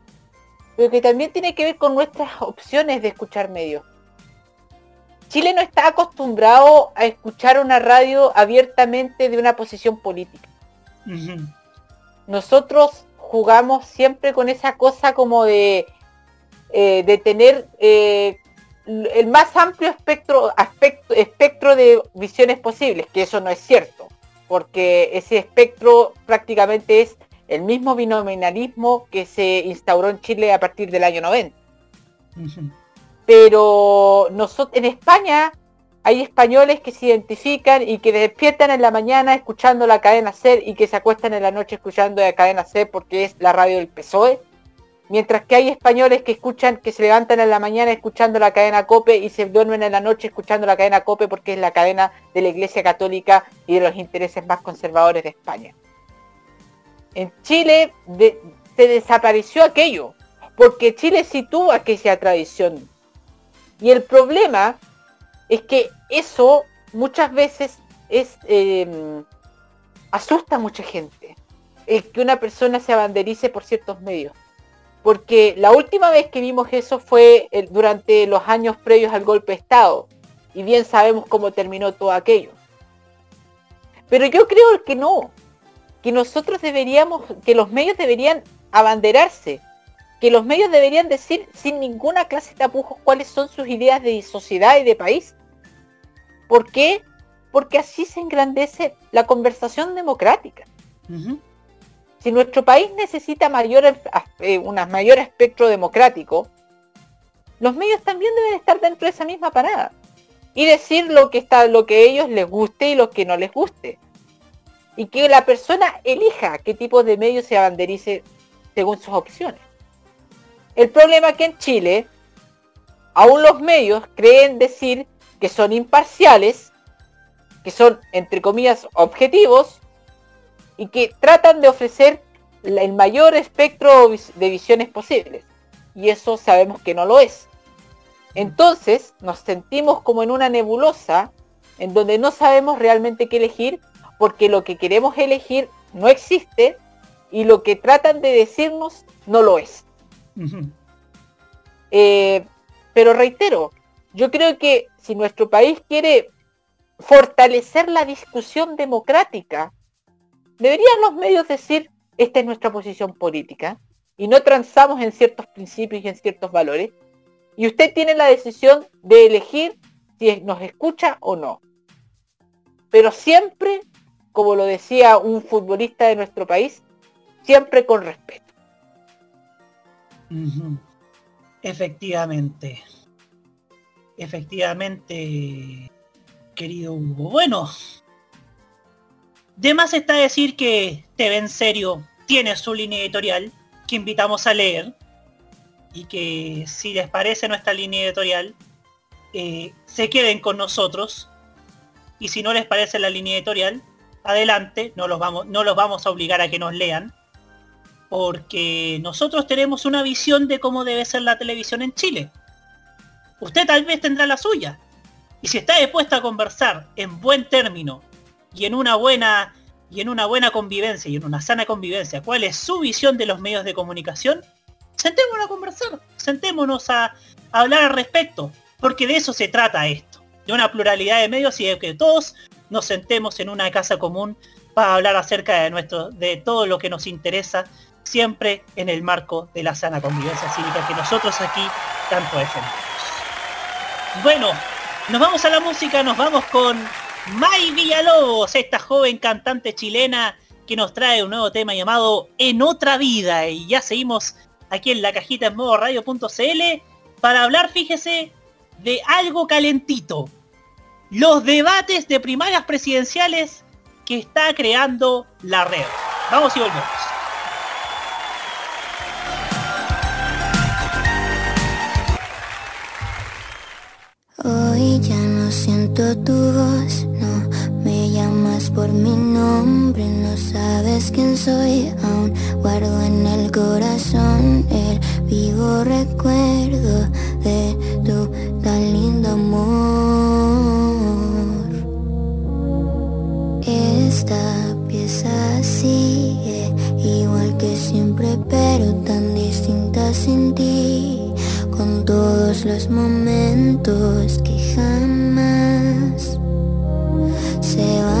pero que también tiene que ver con nuestras opciones de escuchar medios. Chile no está acostumbrado a escuchar una radio abiertamente de una posición política. Uh -huh. Nosotros jugamos siempre con esa cosa como de, eh, de tener eh, el más amplio espectro, aspecto, espectro de visiones posibles, que eso no es cierto, porque ese espectro prácticamente es el mismo binominalismo que se instauró en Chile a partir del año 90. Uh -huh. Pero nosotros, en España hay españoles que se identifican y que despiertan en la mañana escuchando la cadena SER y que se acuestan en la noche escuchando la cadena SER porque es la radio del PSOE. Mientras que hay españoles que escuchan, que se levantan en la mañana escuchando la cadena COPE y se duermen en la noche escuchando la cadena COPE porque es la cadena de la Iglesia Católica y de los intereses más conservadores de España. En Chile se desapareció aquello, porque Chile tuvo aquella tradición. Y el problema es que eso muchas veces es eh, asusta a mucha gente. el que una persona se abanderice por ciertos medios. Porque la última vez que vimos eso fue el- durante los años previos al golpe de Estado. Y bien sabemos cómo terminó todo aquello. Pero yo creo que no. Que nosotros deberíamos, que los medios deberían abanderarse. Que los medios deberían decir sin ninguna clase de tapujos cuáles son sus ideas de sociedad y de país. ¿Por qué? Porque así se engrandece la conversación democrática. Si nuestro país necesita mayor, eh, un mayor espectro democrático, los medios también deben estar dentro de esa misma parada y decir lo que está, lo que a ellos les guste y lo que no les guste. Y que la persona elija qué tipo de medios se abanderice según sus opciones. El problema es que en Chile, aún los medios creen decir que son imparciales, que son, entre comillas, objetivos, y que tratan de ofrecer el mayor espectro de visiones posibles. Y eso sabemos que no lo es. Entonces nos sentimos como en una nebulosa en donde no sabemos realmente qué elegir porque lo que queremos elegir no existe y lo que tratan de decirnos no lo es. Eh, pero reitero, yo creo que si nuestro país quiere fortalecer la discusión democrática, deberían los medios decir, esta es nuestra posición política, y no transamos en ciertos principios y en ciertos valores, y usted tiene la decisión de elegir si nos escucha o no. Pero siempre, como lo decía un futbolista de nuestro país, siempre con respeto. Efectivamente. Efectivamente, querido Hugo. Bueno, de más está decir que TV en serio tiene su línea editorial que invitamos a leer y que si les parece nuestra línea editorial eh, se queden con nosotros y si no les parece la línea editorial adelante no los vamos no los vamos a obligar a que nos lean porque nosotros tenemos una visión de cómo debe ser la televisión en Chile. Usted tal vez tendrá la suya. Y si está dispuesta a conversar en buen término y en una buena y en una buena convivencia y en una sana convivencia, cuál es su visión de los medios de comunicación, sentémonos a conversar, sentémonos a, a hablar al respecto, porque de eso se trata esto, de una pluralidad de medios y de que todos nos sentemos en una casa común para hablar acerca de nuestro, de todo lo que nos interesa, siempre en el marco de la sana convivencia cívica que nosotros aquí tanto defendemos. Bueno, nos vamos a la música, nos vamos con May Villalobos, esta joven cantante chilena que nos trae un nuevo tema llamado En otra vida. Y ya seguimos aquí en la cajita en modo radio.cl para hablar, fíjese, de algo calentito. Los debates de primarias presidenciales que está creando la red. Vamos y volvemos. Ya no siento tu voz, no me llamas por mi nombre, no sabes quién soy, aún guardo en el corazón el vivo recuerdo de tu tan lindo amor. Esta pieza sigue igual que siempre, pero tan distinta sin ti con todos los momentos que jamás se van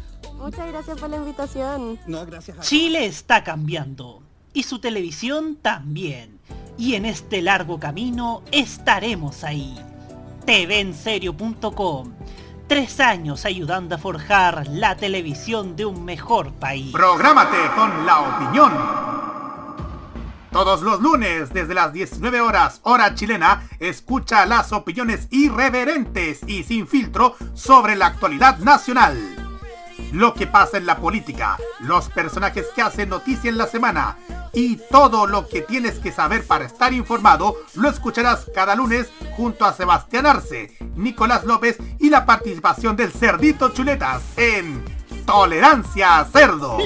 Muchas gracias por la invitación. No, gracias a Chile está cambiando y su televisión también. Y en este largo camino estaremos ahí. TVenserio.com. Tres años ayudando a forjar la televisión de un mejor país. Prográmate con la opinión. Todos los lunes desde las 19 horas hora chilena, escucha las opiniones irreverentes y sin filtro sobre la actualidad nacional. Lo que pasa en la política, los personajes que hacen noticia en la semana y todo lo que tienes que saber para estar informado lo escucharás cada lunes junto a Sebastián Arce, Nicolás López y la participación del Cerdito Chuletas en Tolerancia Cerdo.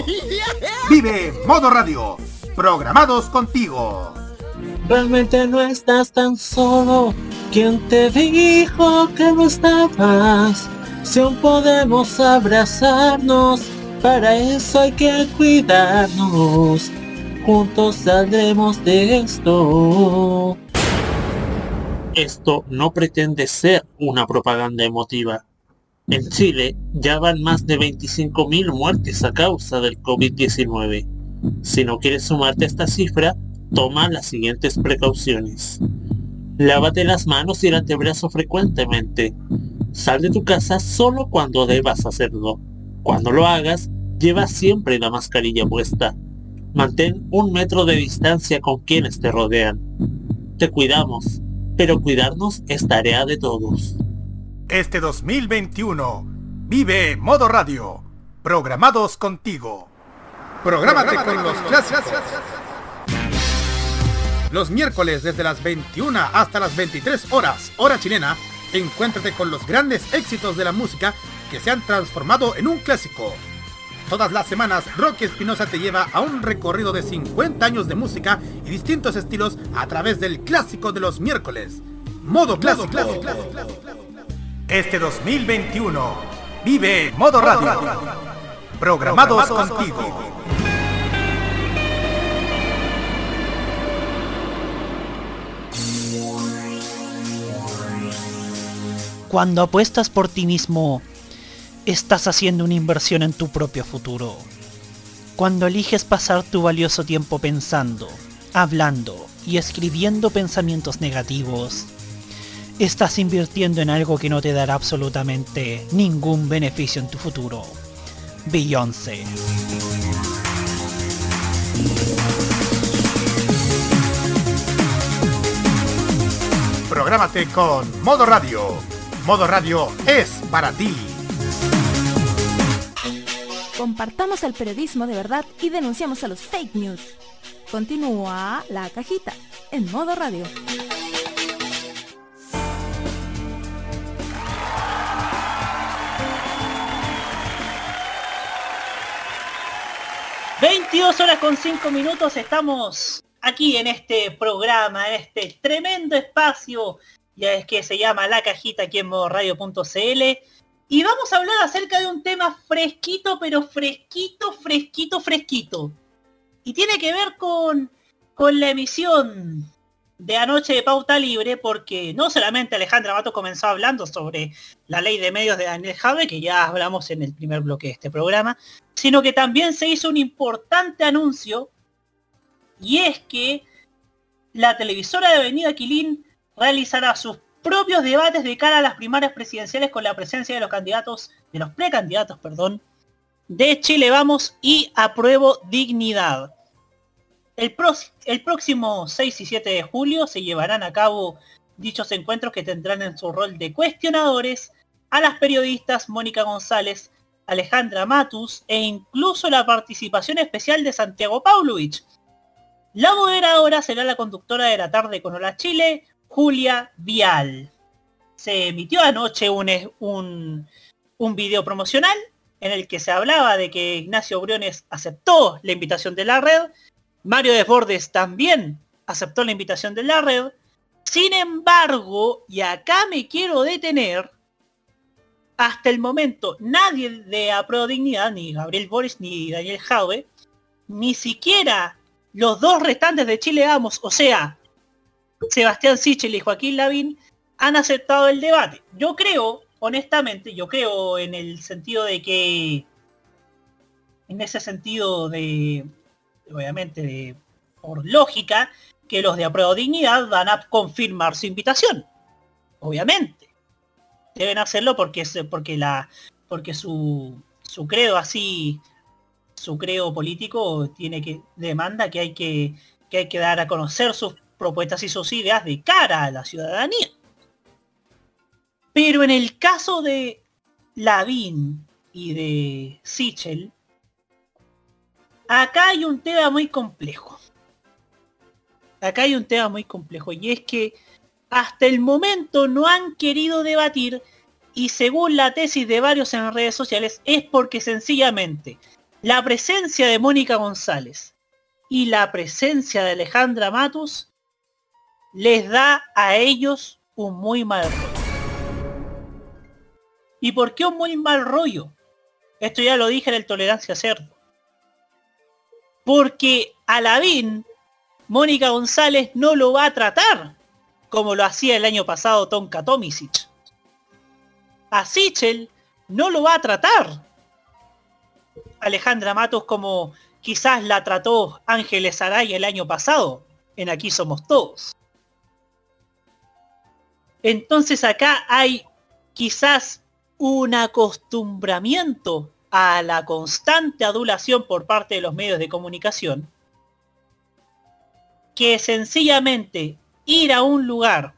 [LAUGHS] Vive Modo Radio. Programados contigo. Realmente no estás tan solo. ¿Quién te dijo que no estabas? Si aún podemos abrazarnos, para eso hay que cuidarnos. Juntos saldremos de esto. Esto no pretende ser una propaganda emotiva. En Chile ya van más de 25.000 muertes a causa del COVID-19. Si no quieres sumarte a esta cifra, toma las siguientes precauciones. Lávate las manos y el antebrazo frecuentemente. Sal de tu casa solo cuando debas hacerlo. Cuando lo hagas, lleva siempre la mascarilla puesta. Mantén un metro de distancia con quienes te rodean. Te cuidamos, pero cuidarnos es tarea de todos. Este 2021, vive Modo Radio. Programados contigo. Prográmate con los clásicos. Los miércoles desde las 21 hasta las 23 horas, hora chilena, encuéntrate con los grandes éxitos de la música que se han transformado en un clásico. Todas las semanas, Rocky Espinosa te lleva a un recorrido de 50 años de música y distintos estilos a través del clásico de los miércoles. Modo clásico. Este 2021, vive Modo Radio. Programados contigo. Cuando apuestas por ti mismo, estás haciendo una inversión en tu propio futuro. Cuando eliges pasar tu valioso tiempo pensando, hablando y escribiendo pensamientos negativos, estás invirtiendo en algo que no te dará absolutamente ningún beneficio en tu futuro. Beyoncé. Prográmate con Modo Radio. Modo Radio es para ti. Compartamos el periodismo de verdad y denunciamos a los fake news. Continúa la cajita en modo radio. ...22 horas con 5 minutos... ...estamos aquí en este programa... ...en este tremendo espacio... ...ya es que se llama La Cajita... ...aquí en modoradio.cl... Y vamos a hablar acerca de un tema fresquito, pero fresquito, fresquito, fresquito. Y tiene que ver con, con la emisión de anoche de Pauta Libre, porque no solamente Alejandra Mato comenzó hablando sobre la ley de medios de Daniel Jave, que ya hablamos en el primer bloque de este programa, sino que también se hizo un importante anuncio, y es que la televisora de Avenida Quilín realizará sus propios debates de cara a las primarias presidenciales con la presencia de los candidatos, de los precandidatos, perdón, de Chile Vamos y Apruebo Dignidad. El, pro- el próximo 6 y 7 de julio se llevarán a cabo dichos encuentros que tendrán en su rol de cuestionadores a las periodistas Mónica González, Alejandra Matus e incluso la participación especial de Santiago Paulovich. La moderadora será la conductora de la tarde con Hola Chile, Julia Vial. Se emitió anoche un, un, un video promocional en el que se hablaba de que Ignacio Briones aceptó la invitación de la red, Mario Desbordes también aceptó la invitación de la red, sin embargo, y acá me quiero detener, hasta el momento nadie de Apro Dignidad, ni Gabriel Boris, ni Daniel Jaue, ni siquiera los dos restantes de Chile Vamos, o sea, Sebastián Sichel y Joaquín Lavín, han aceptado el debate. Yo creo, honestamente, yo creo en el sentido de que, en ese sentido de, obviamente, de, por lógica, que los de Apruebo Dignidad van a confirmar su invitación. Obviamente. Deben hacerlo porque, porque, la, porque su, su credo así, su credo político tiene que demanda que hay que, que hay que dar a conocer sus propuestas y ideas de cara a la ciudadanía. Pero en el caso de Lavín y de Sichel, acá hay un tema muy complejo. Acá hay un tema muy complejo y es que hasta el momento no han querido debatir y según la tesis de varios en redes sociales es porque sencillamente la presencia de Mónica González y la presencia de Alejandra Matus les da a ellos un muy mal rollo. ¿Y por qué un muy mal rollo? Esto ya lo dije en el Tolerancia Cerdo. Porque a Lavín, Mónica González no lo va a tratar como lo hacía el año pasado Tonka Tomisic. A Sichel no lo va a tratar Alejandra Matos como quizás la trató Ángeles Araya el año pasado en Aquí Somos Todos. Entonces acá hay quizás un acostumbramiento a la constante adulación por parte de los medios de comunicación que sencillamente ir a un lugar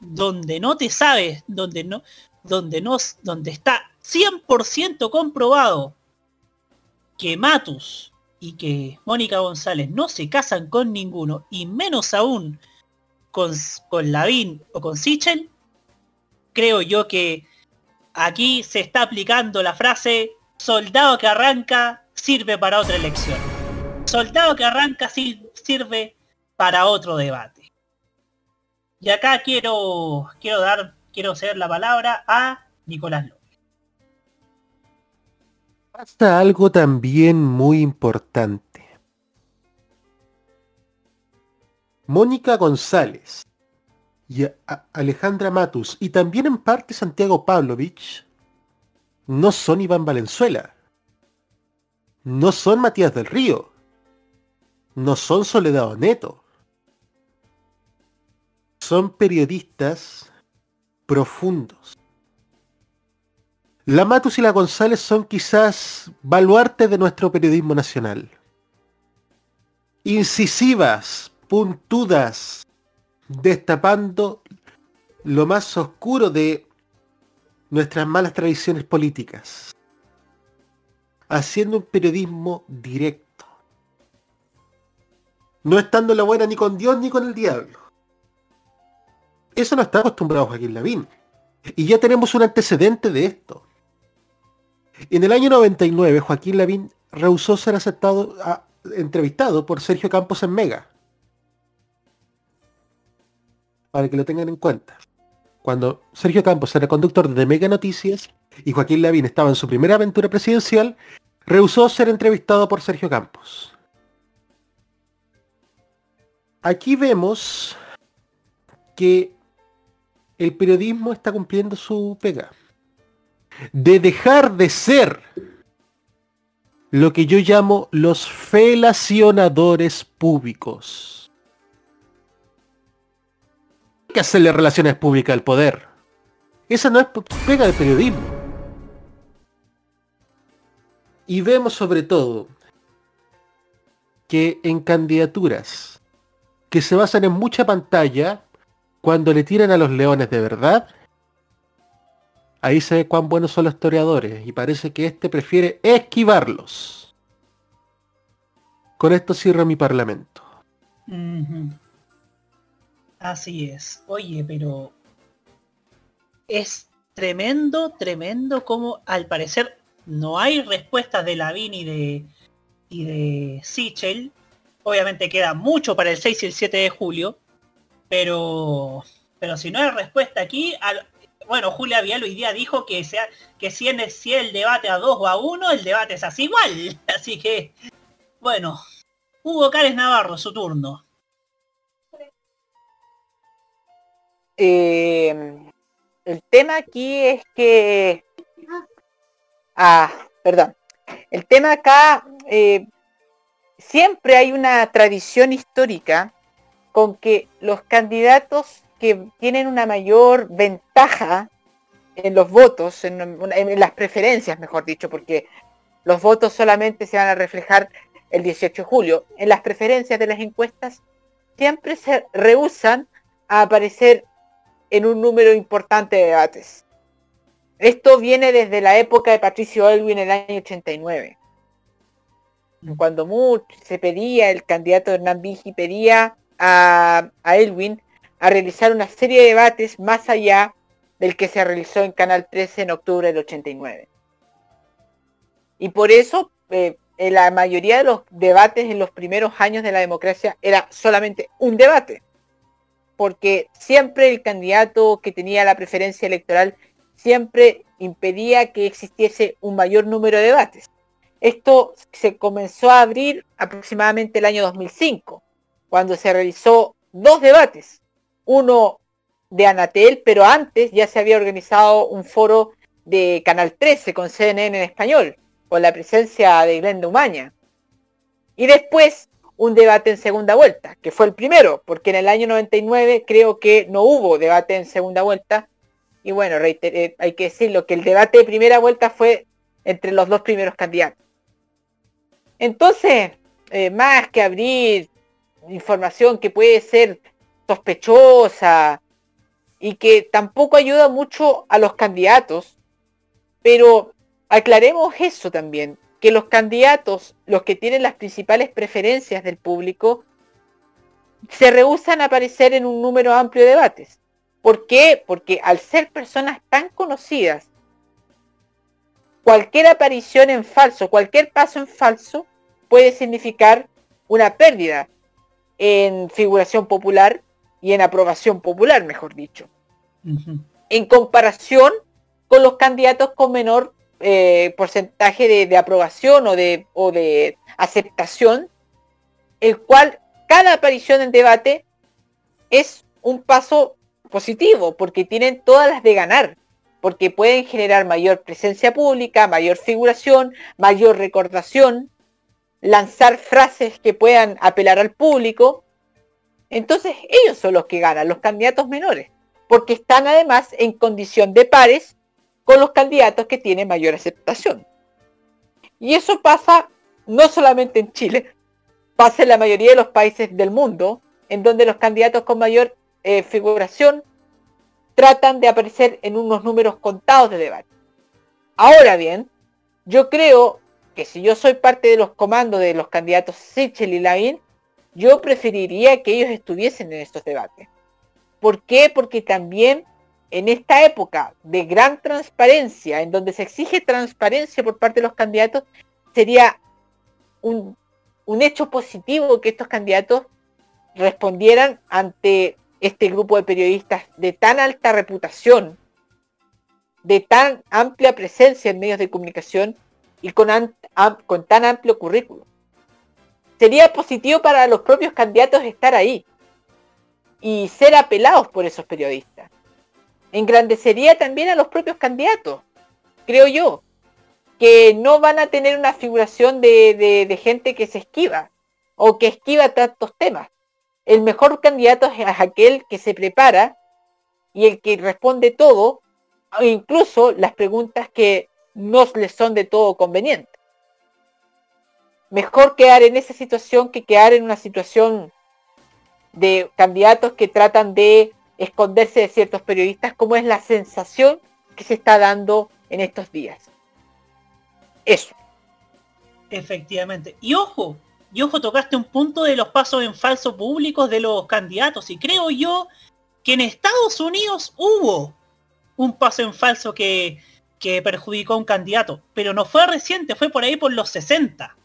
donde no te sabes, donde no, donde no, donde está 100% comprobado que Matus y que Mónica González no se casan con ninguno, y menos aún con, con Lavín o con Sichel, creo yo que aquí se está aplicando la frase soldado que arranca sirve para otra elección. Soldado que arranca sirve para otro debate. Y acá quiero quiero dar quiero ceder la palabra a Nicolás López. Pasa algo también muy importante. Mónica González y Alejandra Matus y también en parte Santiago Pavlovich no son Iván Valenzuela. No son Matías del Río. No son Soledad Neto. Son periodistas profundos. La Matus y la González son quizás baluartes de nuestro periodismo nacional. Incisivas, puntudas, destapando lo más oscuro de nuestras malas tradiciones políticas, haciendo un periodismo directo, no estando la buena ni con Dios ni con el diablo. Eso no está acostumbrado Joaquín Lavín. Y ya tenemos un antecedente de esto. En el año 99, Joaquín Lavín rehusó ser aceptado, a, entrevistado por Sergio Campos en Mega para que lo tengan en cuenta. Cuando Sergio Campos era conductor de Mega Noticias y Joaquín Lavín estaba en su primera aventura presidencial, rehusó ser entrevistado por Sergio Campos. Aquí vemos que el periodismo está cumpliendo su pega. De dejar de ser lo que yo llamo los felacionadores públicos hacerle relaciones públicas al poder. Esa no es pega de periodismo. Y vemos sobre todo que en candidaturas que se basan en mucha pantalla, cuando le tiran a los leones de verdad, ahí se ve cuán buenos son los historiadores y parece que este prefiere esquivarlos. Con esto cierro mi parlamento. Así es. Oye, pero es tremendo, tremendo como al parecer no hay respuestas de Lavín y de y de Sichel. Obviamente queda mucho para el 6 y el 7 de julio, pero pero si no hay respuesta aquí, bueno, Julia Vial hoy día dijo que sea que si es si es el debate a 2 o a 1, el debate es así igual. [LAUGHS] Así que bueno, Hugo Cárez Navarro, su turno. Eh, el tema aquí es que... Ah, perdón. El tema acá, eh, siempre hay una tradición histórica con que los candidatos que tienen una mayor ventaja en los votos, en, en las preferencias, mejor dicho, porque los votos solamente se van a reflejar el 18 de julio. En las preferencias de las encuestas siempre se rehusan a aparecer en un número importante de debates. Esto viene desde la época de Patricio Elwin en el año 89. Cuando mucho se pedía, el candidato Hernán Vigi pedía a, a Elwin a realizar una serie de debates más allá del que se realizó en Canal 13 en octubre del 89. Y por eso eh, en la mayoría de los debates en los primeros años de la democracia era solamente un debate. Porque siempre el candidato que tenía la preferencia electoral siempre impedía que existiese un mayor número de debates. Esto se comenzó a abrir aproximadamente el año 2005, cuando se realizó dos debates. Uno de Anatel, pero antes ya se había organizado un foro de Canal 13 con CNN en español, con la presencia de Glenda Umaña. Y después un debate en segunda vuelta, que fue el primero, porque en el año 99 creo que no hubo debate en segunda vuelta. Y bueno, reiter- eh, hay que decirlo, que el debate de primera vuelta fue entre los dos primeros candidatos. Entonces, eh, más que abrir información que puede ser sospechosa y que tampoco ayuda mucho a los candidatos, pero aclaremos eso también, que los candidatos, los que tienen las principales preferencias del público, se rehusan a aparecer en un número amplio de debates. ¿Por qué? Porque al ser personas tan conocidas, cualquier aparición en falso, cualquier paso en falso, puede significar una pérdida en figuración popular y en aprobación popular, mejor dicho. En comparación con los candidatos con menor eh, porcentaje de, aprobación o de, o de aceptación, el cual cada aparición en debate es un paso positivo, porque tienen todas las de ganar, porque pueden generar mayor presencia pública, mayor figuración, mayor recordación, lanzar frases que puedan apelar al público. Entonces ellos son los que ganan, los candidatos menores, porque están además en condición de pares con los candidatos que tienen mayor aceptación. Y eso pasa no solamente en Chile, pasa en la mayoría de los países del mundo, en donde los candidatos con mayor eh, figuración tratan de aparecer en unos números contados de debate. Ahora bien, yo creo que si yo soy parte de los comandos de los candidatos Sichel y Lavín, yo preferiría que ellos estuviesen en estos debates. ¿Por qué? Porque también en esta época de gran transparencia, en donde se exige transparencia por parte de los candidatos, sería un, un hecho positivo que estos candidatos respondieran ante este grupo de periodistas de tan alta reputación, de tan amplia presencia en medios de comunicación y con, tan amplio currículo. Sería positivo para los propios candidatos estar ahí y ser apelados por esos periodistas. Engrandecería también a los propios candidatos, creo yo, que no van a tener una figuración de, gente que se esquiva o que esquiva tantos temas. El mejor candidato es aquel que se prepara y el que responde todo, incluso las preguntas que no les son de todo convenientes. Mejor quedar en esa situación que quedar en una situación de candidatos que tratan de esconderse de ciertos periodistas, como es la sensación que se está dando en estos días. Eso. Efectivamente. Y ojo, y ojo, tocaste un punto de los pasos en falso públicos de los candidatos. Y creo yo que en Estados Unidos hubo un paso en falso que, que perjudicó a un candidato, pero no fue reciente, fue por ahí por los 60.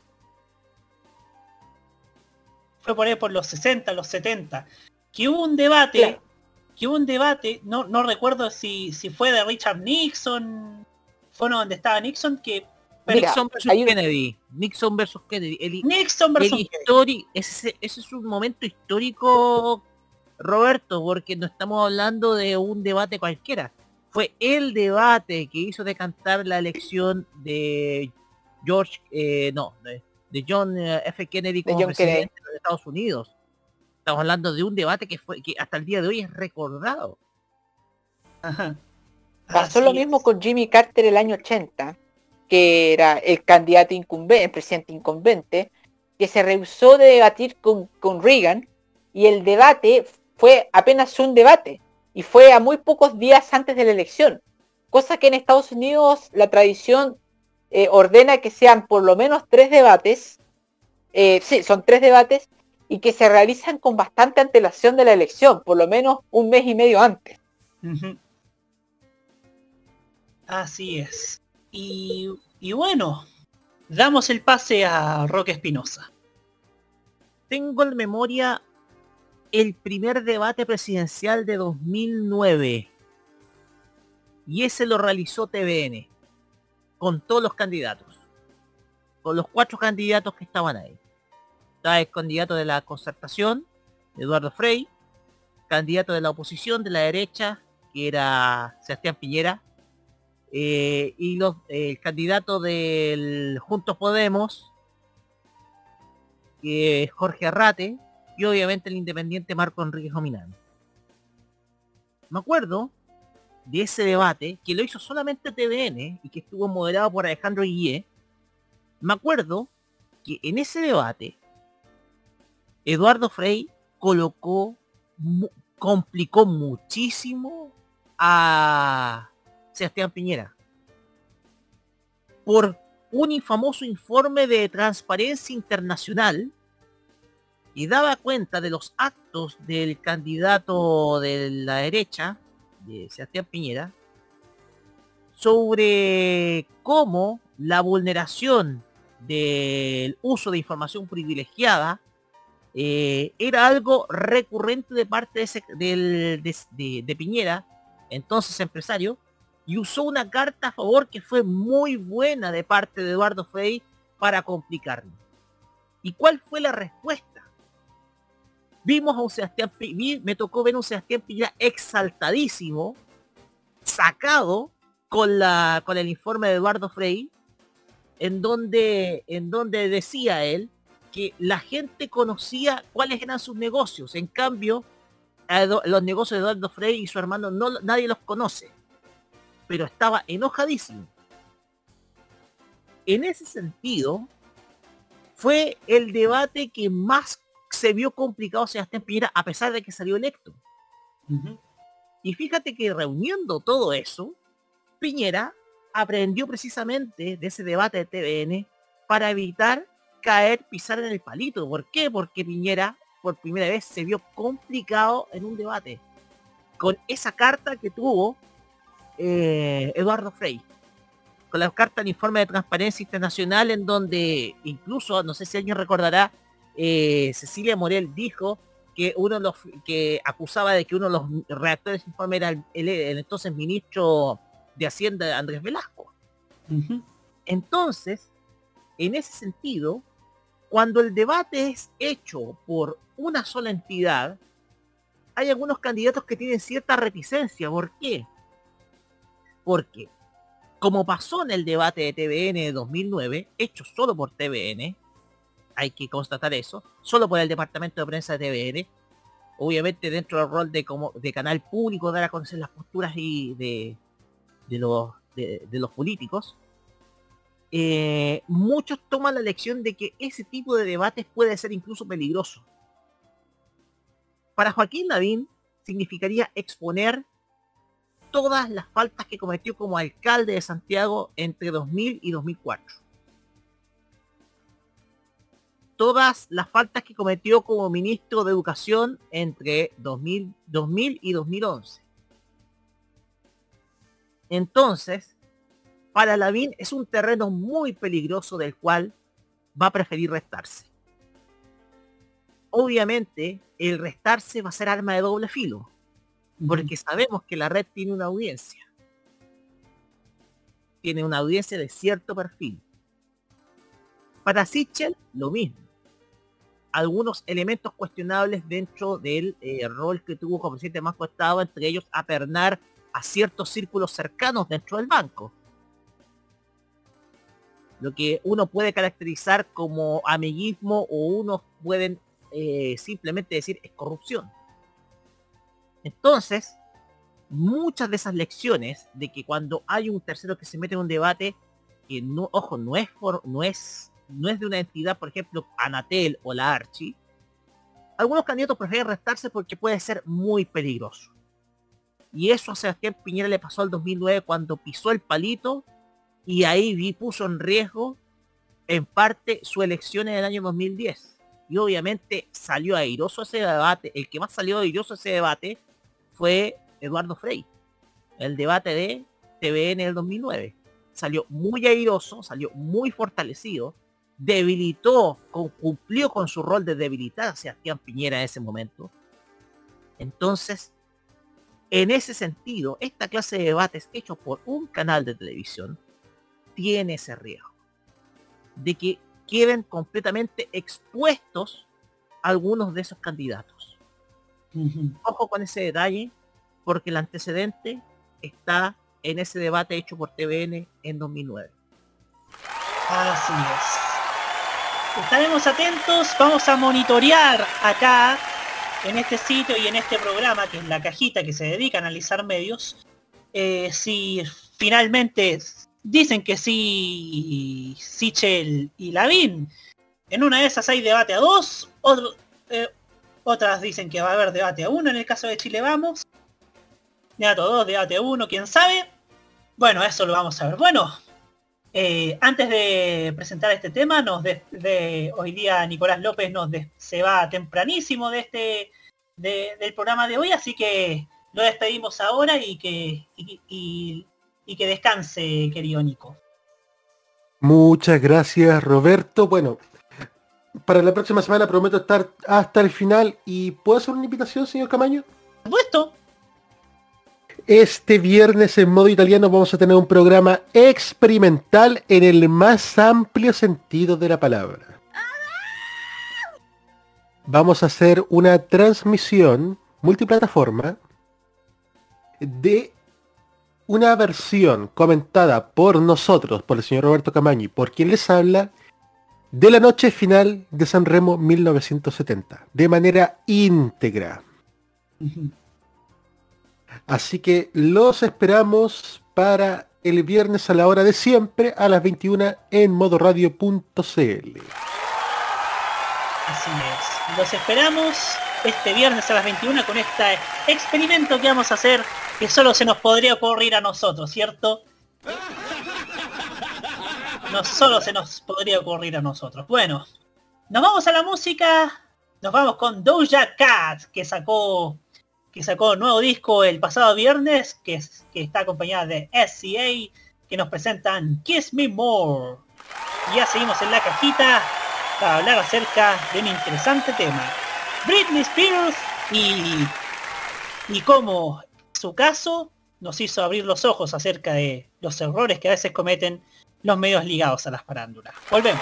Fue por ahí por los 60, los 70, que hubo un debate, Claro. Que hubo un debate, no, no recuerdo si, si fue de Richard Nixon, fue uno donde estaba Nixon, que Nixon versus Kennedy. Nixon versus Kennedy. El, Nixon el versus histori- ese, ese es un momento histórico, Roberto, porque no estamos hablando de un debate cualquiera. Fue el debate que hizo decantar la elección de George, eh, no, de, de John eh, F. Kennedy como John presidente Kennedy. de los Estados Unidos. Estamos hablando de un debate que fue que hasta el día de hoy es recordado. Ajá. Pasó Así lo mismo con Jimmy Carter el año 80, que era el candidato incumbente, el presidente incumbente, que se rehusó de debatir con, con Reagan y el debate fue apenas un debate y fue a muy pocos días antes de la elección, cosa que en Estados Unidos la tradición eh, ordena que sean por lo menos tres debates, eh, sí, son tres debates y que se realizan con bastante antelación de la elección, por lo menos un mes y medio antes. Así es. Y, y bueno, damos el pase a Roque Espinosa. Tengo en memoria el primer debate presidencial de 2009. Y ese lo realizó TVN. Con todos los candidatos. Con los cuatro candidatos que estaban ahí. Estaba el candidato de la concertación, Eduardo Frei. Candidato de la oposición, de la derecha, que era Sebastián Piñera. eh, y el candidato del Juntos Podemos, que es Jorge Arrate, y obviamente el independiente Marco Enrique Jominán. Me acuerdo de ese debate que lo hizo solamente TVN y que estuvo moderado por Alejandro Guillé. Me acuerdo que en ese debate Eduardo Frei colocó, complicó muchísimo a Sebastián Piñera. Por un infamoso informe de transparencia internacional y daba cuenta de los actos del candidato de la derecha, de Sebastián Piñera, sobre cómo la vulneración del uso de información privilegiada eh, era algo recurrente de parte de, Piñera, entonces empresario, y usó una carta a favor que fue muy buena de parte de Eduardo Frei para complicarlo. ¿Y cuál fue la respuesta? Vimos a un Sebastián me tocó ver a un Sebastián Piñera exaltadísimo, sacado con el informe de Eduardo donde en donde decía él que la gente conocía cuáles eran sus negocios. En cambio, los negocios de Eduardo Frei y su hermano no nadie los conoce. Pero estaba enojadísimo. En ese sentido, fue el debate que más se vio complicado Sebastián Piñera a pesar de que salió electo. Y fíjate que reuniendo todo eso, Piñera aprendió precisamente de ese debate de TVN para evitar caer, pisar en el palito. ¿Por qué? Porque Piñera por primera vez se vio complicado en un debate. Con esa carta que tuvo eh, Eduardo Frei. Con la carta del informe de transparencia internacional en donde incluso, no sé si alguien recordará, eh, Cecilia Morel dijo que uno de los que acusaba de que uno de los redactores del informe era el, el- el entonces ministro de Hacienda Andrés Velasco. Entonces, en ese sentido, cuando el debate es hecho por una sola entidad, hay algunos candidatos que tienen cierta reticencia. ¿Por qué? Porque, como pasó en el debate de TVN de 2009, hecho solo por TVN, hay que constatar eso, solo por el departamento de prensa de TVN, obviamente dentro del rol de canal público dar a conocer las posturas de los políticos eh, muchos toman la lección de que ese tipo de debates puede ser incluso peligroso para Joaquín Lavín significaría exponer todas las faltas que cometió como alcalde de Santiago entre 2000 y 2004 todas las faltas que cometió como ministro de Educación entre 2000, 2000 y 2011. Entonces, para Lavín es un terreno muy peligroso del cual va a preferir restarse. Obviamente, el restarse va a ser arma de doble filo, porque sabemos que la red tiene una audiencia. Tiene una audiencia de cierto perfil. Para Sichel, lo mismo. Algunos elementos cuestionables dentro del eh, rol que tuvo como presidente más Estado, entre ellos apernar a ciertos círculos cercanos dentro del banco. Lo que uno puede caracterizar como amiguismo o unos pueden eh, simplemente decir es corrupción. Entonces, muchas de esas lecciones de que cuando hay un tercero que se mete en un debate, que no, ojo, no es no es, no es de una entidad, por ejemplo, Anatel o la Archi, algunos candidatos prefieren restarse porque puede ser muy peligroso. Y eso a Sebastián Piñera le pasó al 2009 cuando pisó el palito y ahí vi, puso en riesgo en parte su elección en el año 2010. Y obviamente salió airoso ese debate. El que más salió airoso ese debate fue Eduardo Frey. El debate de TVN del 2009. Salió muy airoso, salió muy fortalecido, debilitó, cumplió con su rol de debilitar a Sebastián Piñera en ese momento. Entonces, en ese sentido, esta clase de debates hechos por un canal de televisión tiene ese riesgo de que queden completamente expuestos algunos de esos candidatos. Ojo con ese detalle, porque el antecedente está en ese debate hecho por TVN en 2009. Así es. Estaremos atentos, vamos a monitorear acá en este sitio y en este programa, que es la cajita que se dedica a analizar medios, eh, si finalmente dicen que sí Sichel y Lavín. En una de esas hay debate a dos, eh, otras dicen que va a haber debate a uno, en el caso de Chile vamos. Debate a dos, debate a uno, quién sabe. Bueno, eso lo vamos a ver. Bueno, eh, antes de presentar este tema, nos de, hoy día Nicolás López nos se va tempranísimo de este del programa de hoy, así que lo despedimos ahora y que que descanse, querido Nico. Muchas gracias, Roberto. Bueno, para la próxima semana prometo estar hasta el final y ¿puedo hacer una invitación, señor Camaño? Por supuesto. Este viernes en modo italiano vamos a tener un programa experimental en el más amplio sentido de la palabra. Vamos a hacer una transmisión multiplataforma de una versión comentada por nosotros, por el señor Roberto Camañi, por quien les habla, de la noche final de San Remo 1970, de manera íntegra. Así que los esperamos para el viernes a la hora de siempre, a las 21 en modoradio.cl. Así es. Los esperamos este viernes a las 21 con este experimento que vamos a hacer que solo se nos podría ocurrir a nosotros, ¿cierto? No solo se nos podría ocurrir a nosotros. Bueno, nos vamos a la música. Nos vamos con Doja Cat, que sacó que sacó nuevo disco el pasado viernes, que, que está acompañada de SCA, que nos presentan Kiss Me More. Y ya seguimos en la cajita para hablar acerca de un interesante tema. Britney Spears y, y cómo su caso nos hizo abrir los ojos acerca de los errores que a veces cometen los medios ligados a las parándulas. Volvemos.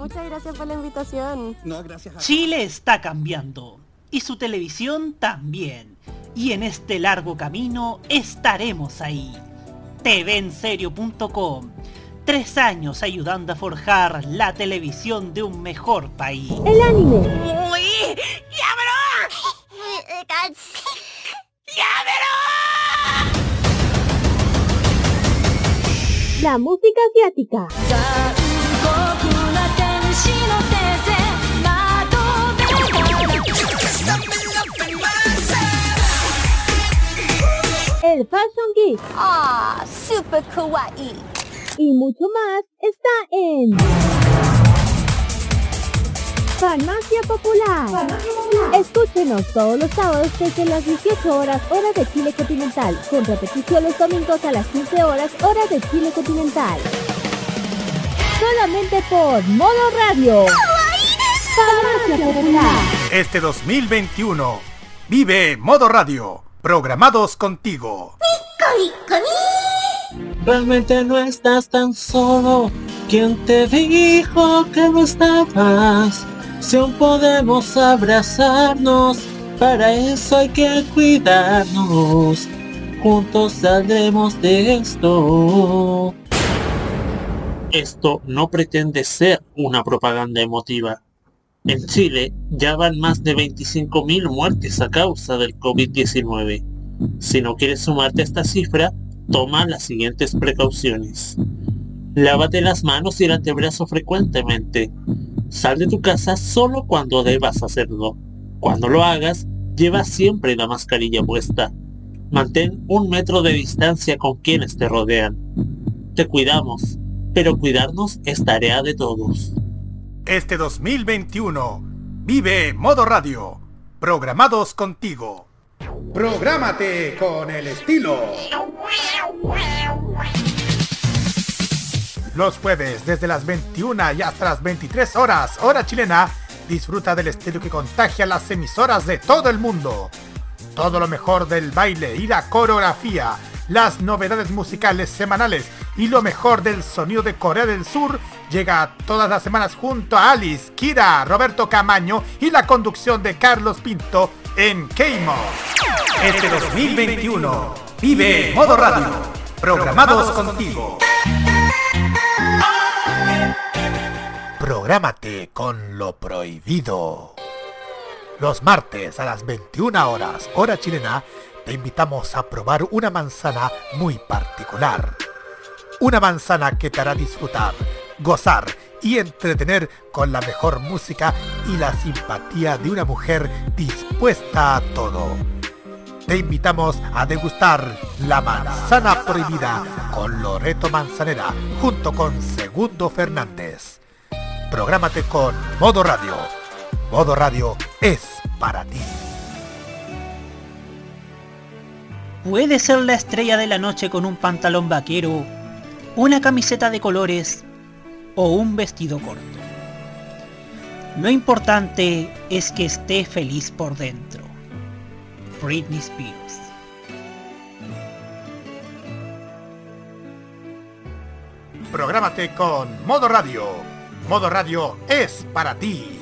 Muchas gracias por la invitación. No, gracias a Chile está cambiando y su televisión también. Y en este largo camino estaremos ahí. TVenserio.com. Tres años ayudando a forjar la televisión de un mejor país. El anime. Uy, ya La música asiática. El Fashion Geek. Ah, super kawaii. Y mucho más está en Farmacia Popular. Escúchenos todos los sábados desde las 18 horas hora de Chile continental, con repetición los domingos a las 15 horas hora de Chile continental. Solamente por Modo Radio. Farmacia Popular. Este 2021, vive Modo Radio, programados contigo. Realmente no estás tan solo. ¿Quién te dijo que no estabas? Si aún podemos abrazarnos, para eso hay que cuidarnos. Juntos saldremos de esto. Esto no pretende ser una propaganda emotiva. En Chile ya van más de 25.000 muertes a causa del COVID-19. Si no quieres sumarte a esta cifra, toma las siguientes precauciones. Lávate las manos y el antebrazo frecuentemente. Sal de tu casa solo cuando debas hacerlo. Cuando lo hagas, lleva siempre la mascarilla puesta. Mantén un metro de distancia con quienes te rodean. Te cuidamos, pero cuidarnos es tarea de todos. Este 2021, vive Modo Radio, programados contigo. Prográmate con el estilo. Los jueves desde las 21 y hasta las 23 horas, hora chilena, disfruta del estilo que contagia las emisoras de todo el mundo. Todo lo mejor del baile y la coreografía, las novedades musicales semanales y lo mejor del sonido de Corea del Sur llega todas las semanas junto a Alice, Kira, Roberto Camaño y la conducción de Carlos Pinto en Keimo. Este 2021 vive Modo Radio, programados contigo. Prográmate con lo prohibido. Los martes a las 21 horas, hora chilena, te invitamos a probar una manzana muy particular. Una manzana que te hará disfrutar, gozar y entretener con la mejor música y la simpatía de una mujer dispuesta a todo. Te invitamos a degustar la manzana prohibida con Loreto Manzanera junto con Segundo Fernández. Prográmate con Modo Radio. Modo Radio es para ti. Puede ser la estrella de la noche con un pantalón vaquero, una camiseta de colores o un vestido corto. Lo importante es que esté feliz por dentro. Britney Spears. Prográmate con Modo Radio. Modo Radio es para ti.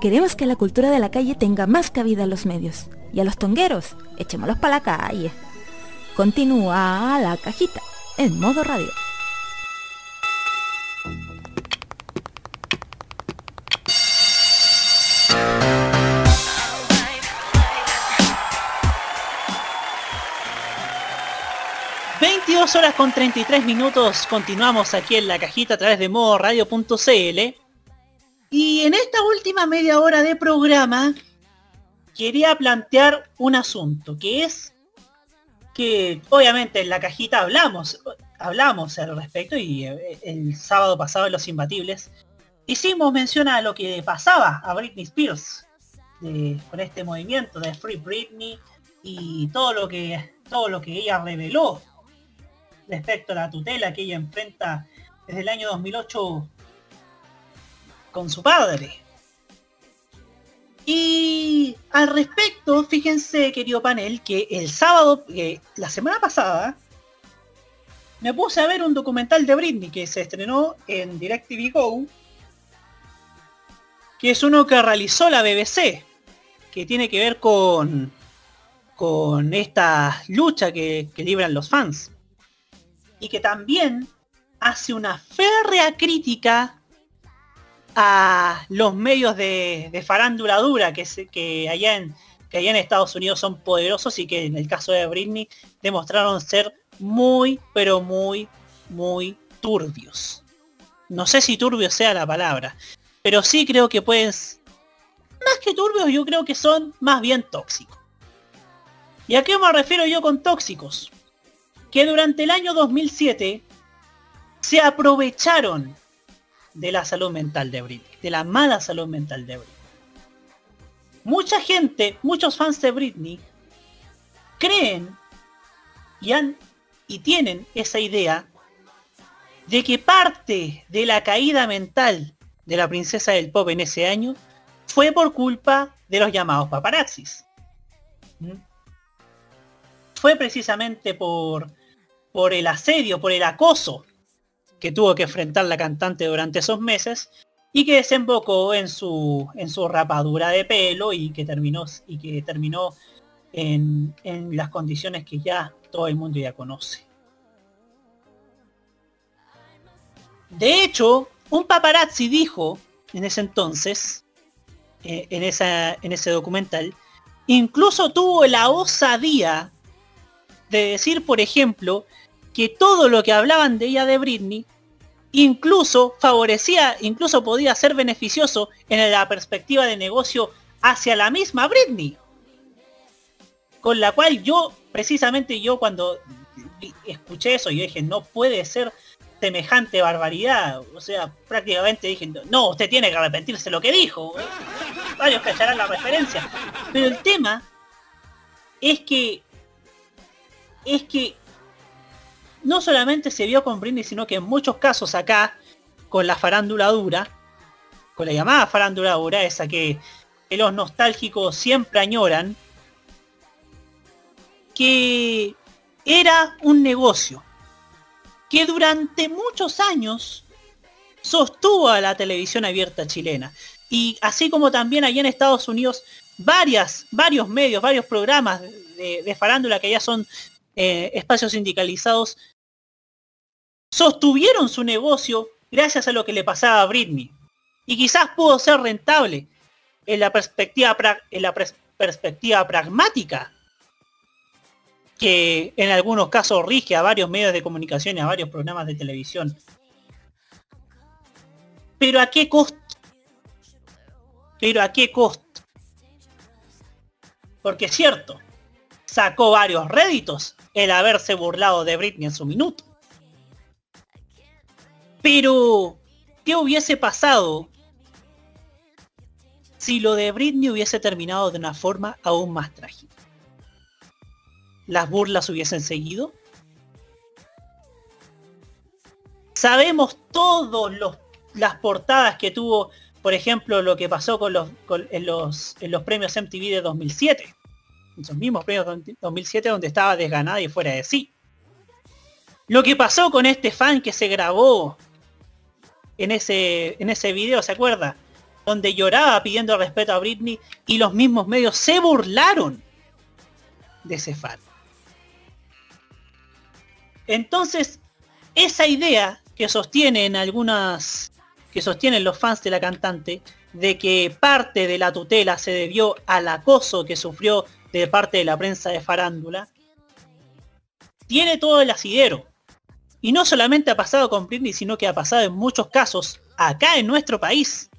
Queremos que la cultura de la calle tenga más cabida en los medios. Y a los tongueros, echémoslos para la calle. Continúa la cajita en modo radio. ...22 horas con 33 minutos... ...continuamos aquí en la cajita a través de modoradio.cl... Y en esta última media hora de programa quería plantear un asunto, que es que obviamente en la cajita hablamos, hablamos al respecto y eh, el sábado pasado en Los Imbatibles hicimos mención a lo que pasaba a Britney Spears con este movimiento de Free Britney y todo lo que todo lo que ella reveló respecto a la tutela que ella enfrenta desde el año 2008 con su padre. Y al respecto, fíjense, querido panel, que el sábado, eh, la semana pasada, me puse a ver un documental de Britney que se estrenó en DirecTV Go, que es uno que realizó la BBC, que tiene que ver con, con esta lucha que, que libran los fans. Y que también hace una férrea crítica a los medios de, de farándula dura que, se- que, allá en, que allá en Estados Unidos son poderosos y que en el caso de Britney demostraron ser muy, pero muy, muy turbios. No sé si turbio sea la palabra, pero sí creo que pueden... s- Más que turbios, yo creo que son más bien tóxicos. ¿Y a qué me refiero yo con tóxicos? Que durante el año 2007 se aprovecharon de la salud mental de Britney, de la mala salud mental de Britney. Mucha gente, muchos fans de Britney, creen y, han, y tienen esa idea de que parte de la caída mental de la princesa del pop en ese año fue por culpa de los llamados paparazzis. ¿Mm? Fue precisamente por, por el asedio, por el acoso que tuvo que enfrentar la cantante durante esos meses y que desembocó en su en su rapadura de pelo y que terminó y que terminó en, en las condiciones que ya todo el mundo ya conoce. De hecho, un paparazzi dijo en ese entonces, eh, en, esa, en ese documental, incluso tuvo la osadía de decir, por ejemplo, que todo lo que hablaban de ella de Britney incluso favorecía, incluso podía ser beneficioso en la perspectiva de negocio hacia la misma Britney. Con la cual yo, precisamente yo cuando escuché eso, yo dije, no puede ser semejante barbaridad. O sea, prácticamente dije, no, usted tiene que arrepentirse lo que dijo. Varios callarán la referencia. Pero el tema es que es que no solamente se vio con Britney, sino que en muchos casos acá, con la farándula dura, con la llamada farándula dura, esa que los nostálgicos siempre añoran, que era un negocio que durante muchos años sostuvo a la televisión abierta chilena. Y así como también allá en Estados Unidos, varias, varios medios, varios programas de, de farándula que ya son eh, espacios sindicalizados, sostuvieron su negocio gracias a lo que le pasaba a Britney. Y quizás pudo ser rentable en la perspectiva, pragmática, que en algunos casos rige a varios medios de comunicación y a varios programas de televisión. Pero a qué costo? Pero a qué costo? Porque es cierto, sacó varios réditos el haberse burlado de Britney en su minuto. Pero, ¿qué hubiese pasado si lo de Britney hubiese terminado de una forma aún más trágica? ¿Las burlas hubiesen seguido? Sabemos todos los las portadas que tuvo, por ejemplo, lo que pasó con los, con- en, los, en los premios MTV de 2007. Esos mismos premios de 2007 donde estaba desganada y fuera de sí. Lo que pasó con este fan que se grabó en ese, en ese video, ¿se acuerda? Donde lloraba pidiendo respeto a Britney y los mismos medios se burlaron de ese fan. Entonces, esa idea que sostienen algunas, que sostienen los fans de la cantante, de que parte de la tutela se debió al acoso que sufrió de parte de la prensa de farándula, tiene todo el asidero. Y no solamente ha pasado con Britney, sino que ha pasado en muchos casos acá en nuestro país.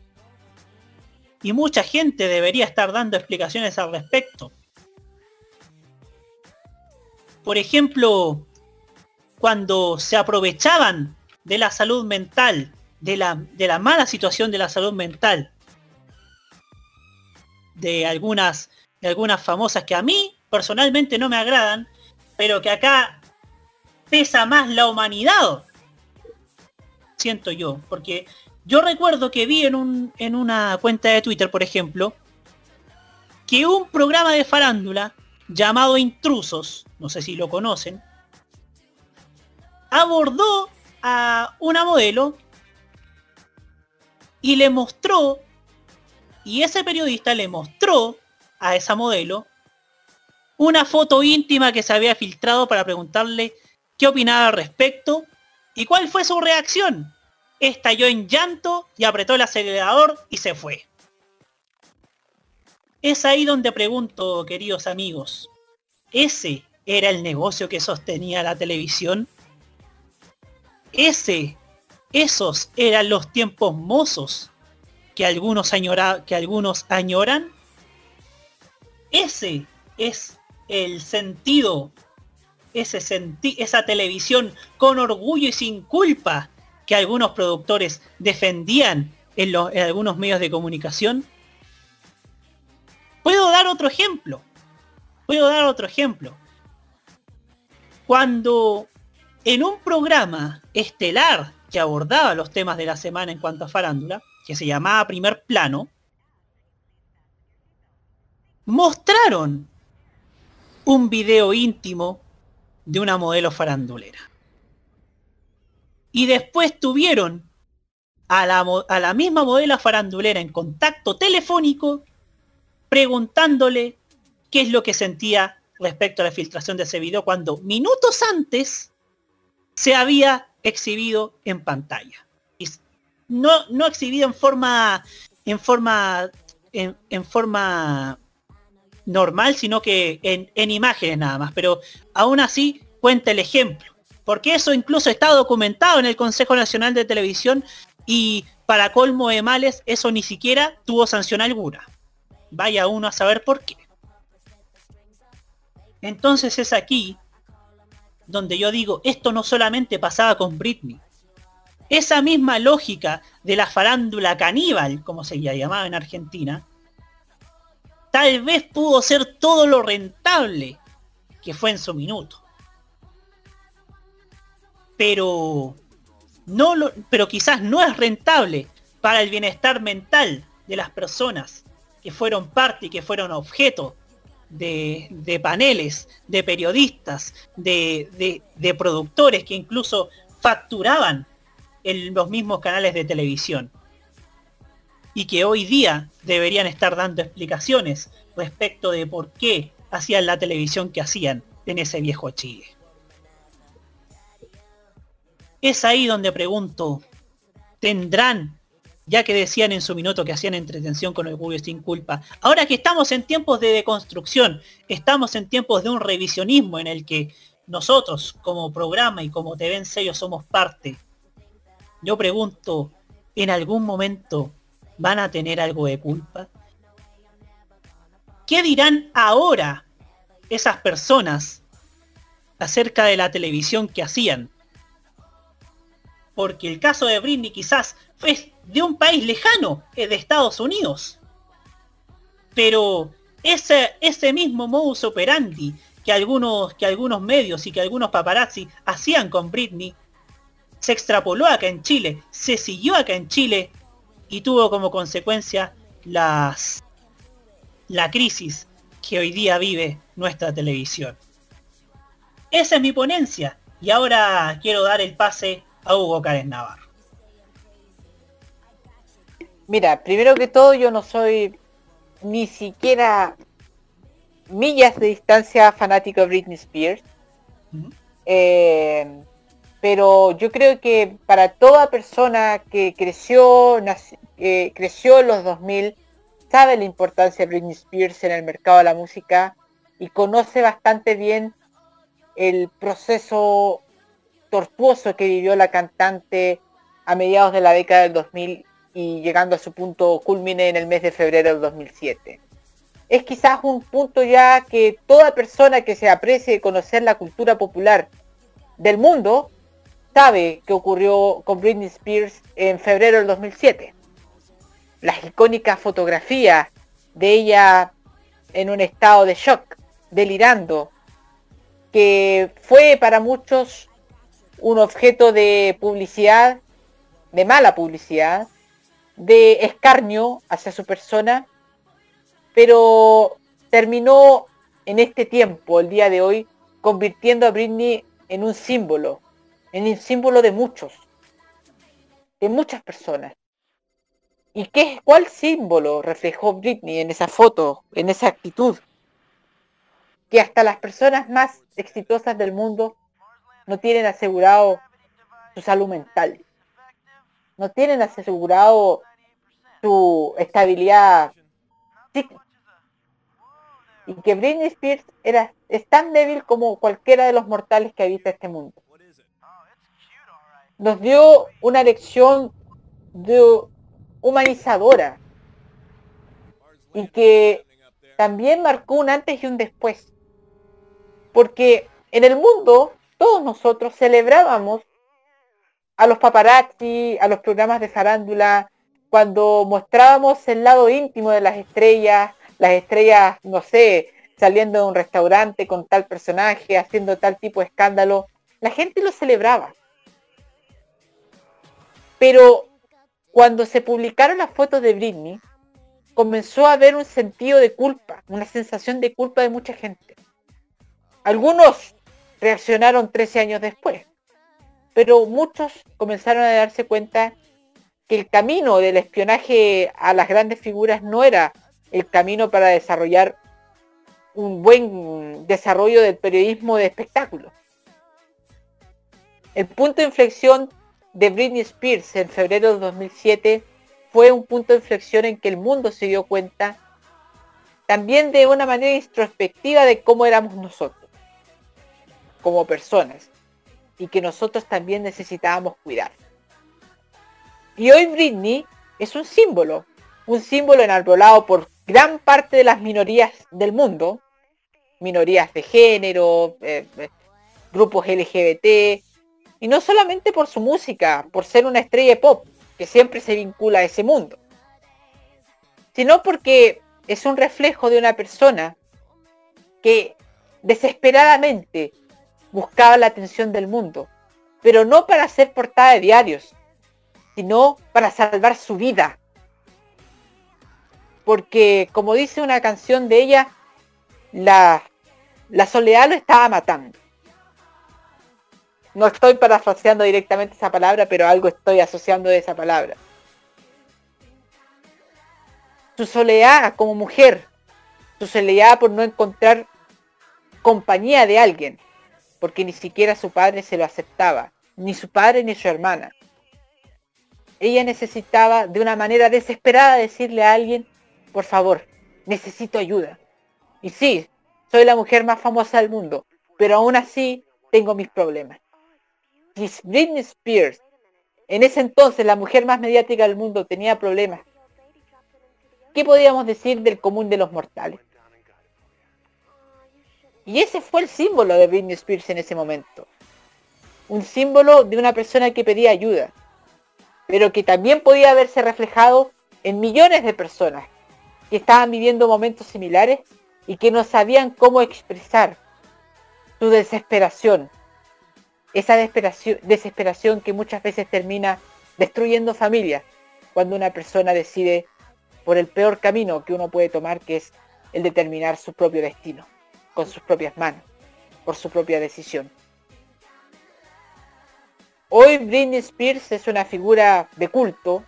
Y mucha gente debería estar dando explicaciones al respecto. Por ejemplo, cuando se aprovechaban de la salud mental, de la, de la mala situación de la salud mental de algunas, de algunas famosas que a mí personalmente no me agradan, pero que acá pesa más la humanidad. Siento yo, porque yo recuerdo que vi en, un, en una cuenta de Twitter, por ejemplo, que un programa de farándula llamado Intrusos, no sé si lo conocen, abordó a una modelo y le mostró, y ese periodista le mostró a esa modelo una foto íntima que se había filtrado para preguntarle qué opinaba al respecto y cuál fue su reacción. Estalló en llanto y apretó el acelerador y se fue. Es ahí donde pregunto, queridos amigos, ¿ese era el negocio que sostenía la televisión? Ese, esos eran los tiempos mozos que algunos, añora, que algunos añoran. Ese es el sentido, esa televisión con orgullo y sin culpa que algunos productores defendían en, en algunos medios de comunicación. Puedo dar otro ejemplo. Puedo dar otro ejemplo. Cuando en un programa estelar que abordaba los temas de la semana en cuanto a farándula, que se llamaba Primer Plano, mostraron un video íntimo de una modelo farandulera. Y después tuvieron a la, a la misma modelo farandulera en contacto telefónico preguntándole qué es lo que sentía respecto a la filtración de ese video cuando minutos antes se había exhibido en pantalla. Y no, no exhibido en forma en forma en, en forma normal, sino que en, en imágenes nada más. Pero aún así cuenta el ejemplo. Porque eso incluso está documentado en el Consejo Nacional de Televisión y para colmo de males eso ni siquiera tuvo sanción alguna. Vaya uno a saber por qué. Entonces es aquí donde yo digo, esto no solamente pasaba con Britney. Esa misma lógica de la farándula caníbal, como se llamaba en Argentina, tal vez pudo ser todo lo rentable que fue en su minuto. Pero no lo, pero quizás no es rentable para el bienestar mental de las personas que fueron parte y que fueron objeto de, paneles, de periodistas, de productores que incluso facturaban en los mismos canales de televisión. Y que hoy día deberían estar dando explicaciones respecto de por qué hacían la televisión que hacían en ese viejo Chile. Es ahí donde pregunto, ¿tendrán, ya que decían en su minuto que hacían entretención con orgullo y sin culpa, ahora que estamos en tiempos de deconstrucción, estamos en tiempos de un revisionismo en el que nosotros como programa y como TV en somos parte, yo pregunto, ¿en algún momento van a tener algo de culpa? ¿Qué dirán ahora esas personas acerca de la televisión que hacían? Porque el caso de Britney quizás fue de un país lejano, es de Estados Unidos. Pero ese, ese mismo modus operandi que algunos, que algunos medios y que algunos paparazzi hacían con Britney, se extrapoló acá en Chile, se siguió acá en Chile y tuvo como consecuencia las, la crisis que hoy día vive nuestra televisión. Esa es mi ponencia y ahora quiero dar el pase a Hugo Karen Navarro. Mira, primero que todo yo no soy ni siquiera millas de distancia fanático de Britney Spears. Eh, pero yo creo que para toda persona que creció, creció en los 2000, sabe la importancia de Britney Spears en el mercado de la música y conoce bastante bien el proceso tortuoso que vivió la cantante a mediados de la década del 2000 y llegando a su punto culmine en el mes de febrero del 2007. Es quizás un punto ya que toda persona que se aprecie conocer la cultura popular del mundo sabe que ocurrió con Britney Spears en febrero del 2007. Las icónicas fotografías de ella en un estado de shock, delirando, que fue para muchos un objeto de publicidad, de mala publicidad, de escarnio hacia su persona, pero terminó en este tiempo, el día de hoy, convirtiendo a Britney en un símbolo, en un símbolo de muchos, de muchas personas. ¿Y qué, cuál símbolo reflejó Britney en esa foto, en esa actitud? Que hasta las personas más exitosas del mundo no tienen asegurado su salud mental. No tienen asegurado su estabilidad psíquica. Y que Britney Spears era, es tan débil como cualquiera de los mortales que habita este mundo. Nos dio una lección de humanizadora y que también marcó un antes y un después. Porque en el mundo todos nosotros celebrábamos a los paparazzi, a los programas de farándula, cuando mostrábamos el lado íntimo de las estrellas, las estrellas, no sé, saliendo de un restaurante con tal personaje, haciendo tal tipo de escándalo, la gente lo celebraba. Pero cuando se publicaron las fotos de Britney, comenzó a haber un sentido de culpa, una sensación de culpa de mucha gente. Algunos reaccionaron 13 años después, pero muchos comenzaron a darse cuenta que el camino del espionaje a las grandes figuras no era el camino para desarrollar un buen desarrollo del periodismo de espectáculo. El punto de inflexión de Britney Spears en febrero de 2007 fue un punto de inflexión en que el mundo se dio cuenta también de una manera introspectiva de cómo éramos nosotros como personas y que nosotros también necesitábamos cuidar. Y hoy Britney es un símbolo, un símbolo enarbolado por gran parte de las minorías del mundo, minorías de género, eh, eh, grupos LGBT, y no solamente por su música, por ser una estrella de pop, que siempre se vincula a ese mundo, sino porque es un reflejo de una persona que desesperadamente buscaba la atención del mundo, pero no para ser portada de diarios, sino para salvar su vida. Porque, como dice una canción de ella, la, la soledad lo estaba matando. No estoy parafraseando directamente esa palabra, pero algo estoy asociando de esa palabra. Su soledad como mujer, su soledad por no encontrar compañía de alguien, porque ni siquiera su padre se lo aceptaba, ni su padre ni su hermana. Ella necesitaba de una manera desesperada decirle a alguien, por favor, necesito ayuda. Y sí, soy la mujer más famosa del mundo, pero aún así tengo mis problemas. Britney Spears, en ese entonces la mujer más mediática del mundo, tenía problemas, ¿qué podíamos decir del común de los mortales? Y ese fue el símbolo de Britney Spears en ese momento. Un símbolo de una persona que pedía ayuda, pero que también podía verse reflejado en millones de personas que estaban viviendo momentos similares y que no sabían cómo expresar su desesperación. Esa desesperación, que muchas veces termina destruyendo familias cuando una persona decide por el peor camino que uno puede tomar, que es el determinar su propio destino, con sus propias manos, por su propia decisión. Hoy Britney Spears es una figura de culto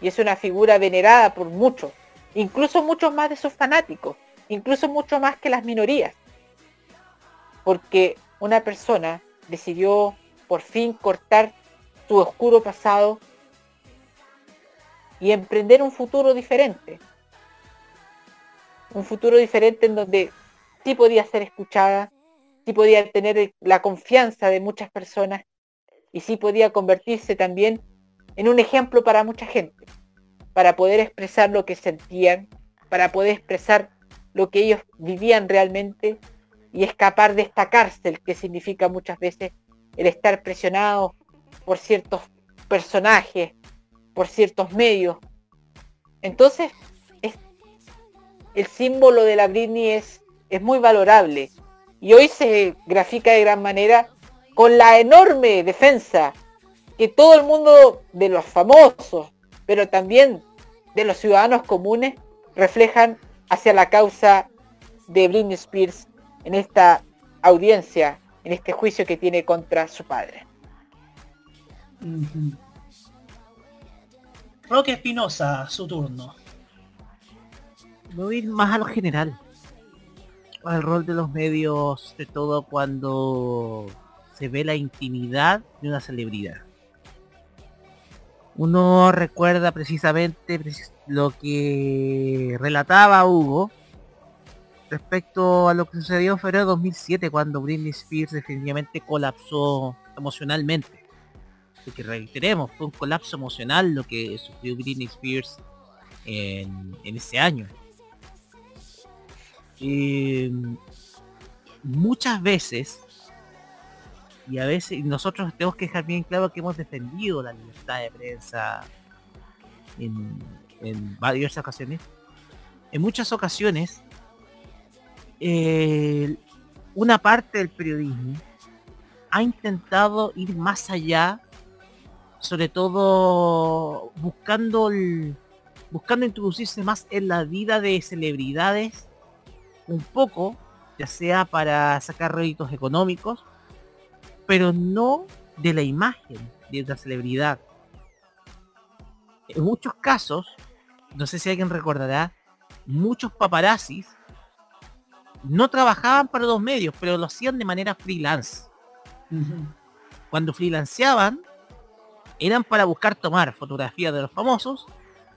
y es una figura venerada por muchos, incluso muchos más de sus fanáticos, incluso mucho más que las minorías. Porque una persona decidió por fin cortar su oscuro pasado y emprender un futuro diferente. Un futuro diferente en donde sí podía ser escuchada, sí podía tener la confianza de muchas personas y sí podía convertirse también en un ejemplo para mucha gente, para poder expresar lo que sentían, para poder expresar lo que ellos vivían realmente y escapar de esta cárcel que significa muchas veces el estar presionado por ciertos personajes, por ciertos medios. Entonces, es, el símbolo de la Britney es, es muy valorable y hoy se grafica de gran manera con la enorme defensa que todo el mundo de los famosos, pero también de los ciudadanos comunes, reflejan hacia la causa de Britney Spears en esta audiencia, en este juicio que tiene contra su padre. Roque Espinosa, su turno. Voy a ir más a lo general. Al rol de los medios, de todo cuando se ve la intimidad de una celebridad. Uno recuerda precisamente lo que relataba Hugo respecto a lo que sucedió en febrero de 2007 cuando Britney Spears definitivamente colapsó emocionalmente. Porque reiteremos, fue un colapso emocional lo que sufrió Britney Spears en, ese año. Y muchas veces y a veces nosotros tenemos que dejar bien claro que hemos defendido la libertad de prensa en, en varias ocasiones. En muchas ocasiones, eh, una parte del periodismo ha intentado ir más allá, sobre todo buscando el, buscando introducirse más en la vida de celebridades, un poco, ya sea para sacar réditos económicos, pero no de la imagen de la celebridad. En muchos casos, no sé si alguien recordará, muchos paparazzis no trabajaban para los medios, pero lo hacían de manera freelance. Cuando freelanceaban, eran para buscar tomar fotografías de los famosos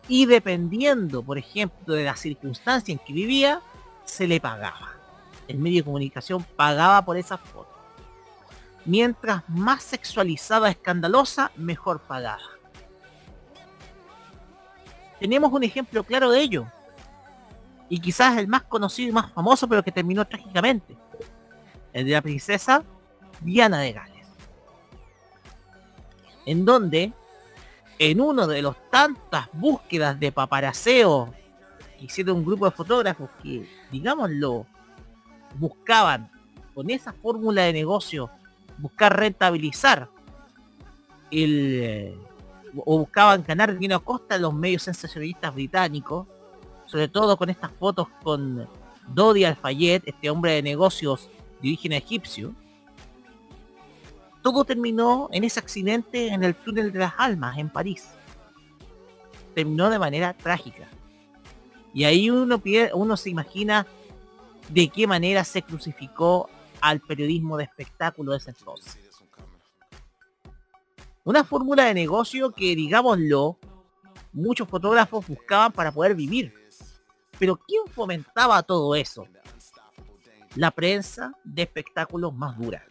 y dependiendo, por ejemplo, de la circunstancia en que vivía, se le pagaba. El medio de comunicación pagaba por esas fotos. Mientras más sexualizada, escandalosa, mejor pagada. Tenemos un ejemplo claro de ello. Y quizás el más conocido y más famoso, pero que terminó trágicamente. El de la princesa Diana de Gales. En donde, en uno de los tantas búsquedas de paparaseo que hicieron un grupo de fotógrafos que, digámoslo, buscaban con esa fórmula de negocio buscar rentabilizar el o buscaban ganar dinero a costa de los medios sensacionalistas británicos sobre todo con estas fotos con Dodi Al-Fayed, este hombre de negocios de origen egipcio, todo terminó en ese accidente en el túnel de las almas en París. Terminó de manera trágica. Y ahí uno, uno se imagina de qué manera se crucificó al periodismo de espectáculo de ese entonces. Una fórmula de negocio que, digámoslo, muchos fotógrafos buscaban para poder vivir. Pero ¿quién fomentaba todo eso? La prensa de espectáculos más dura.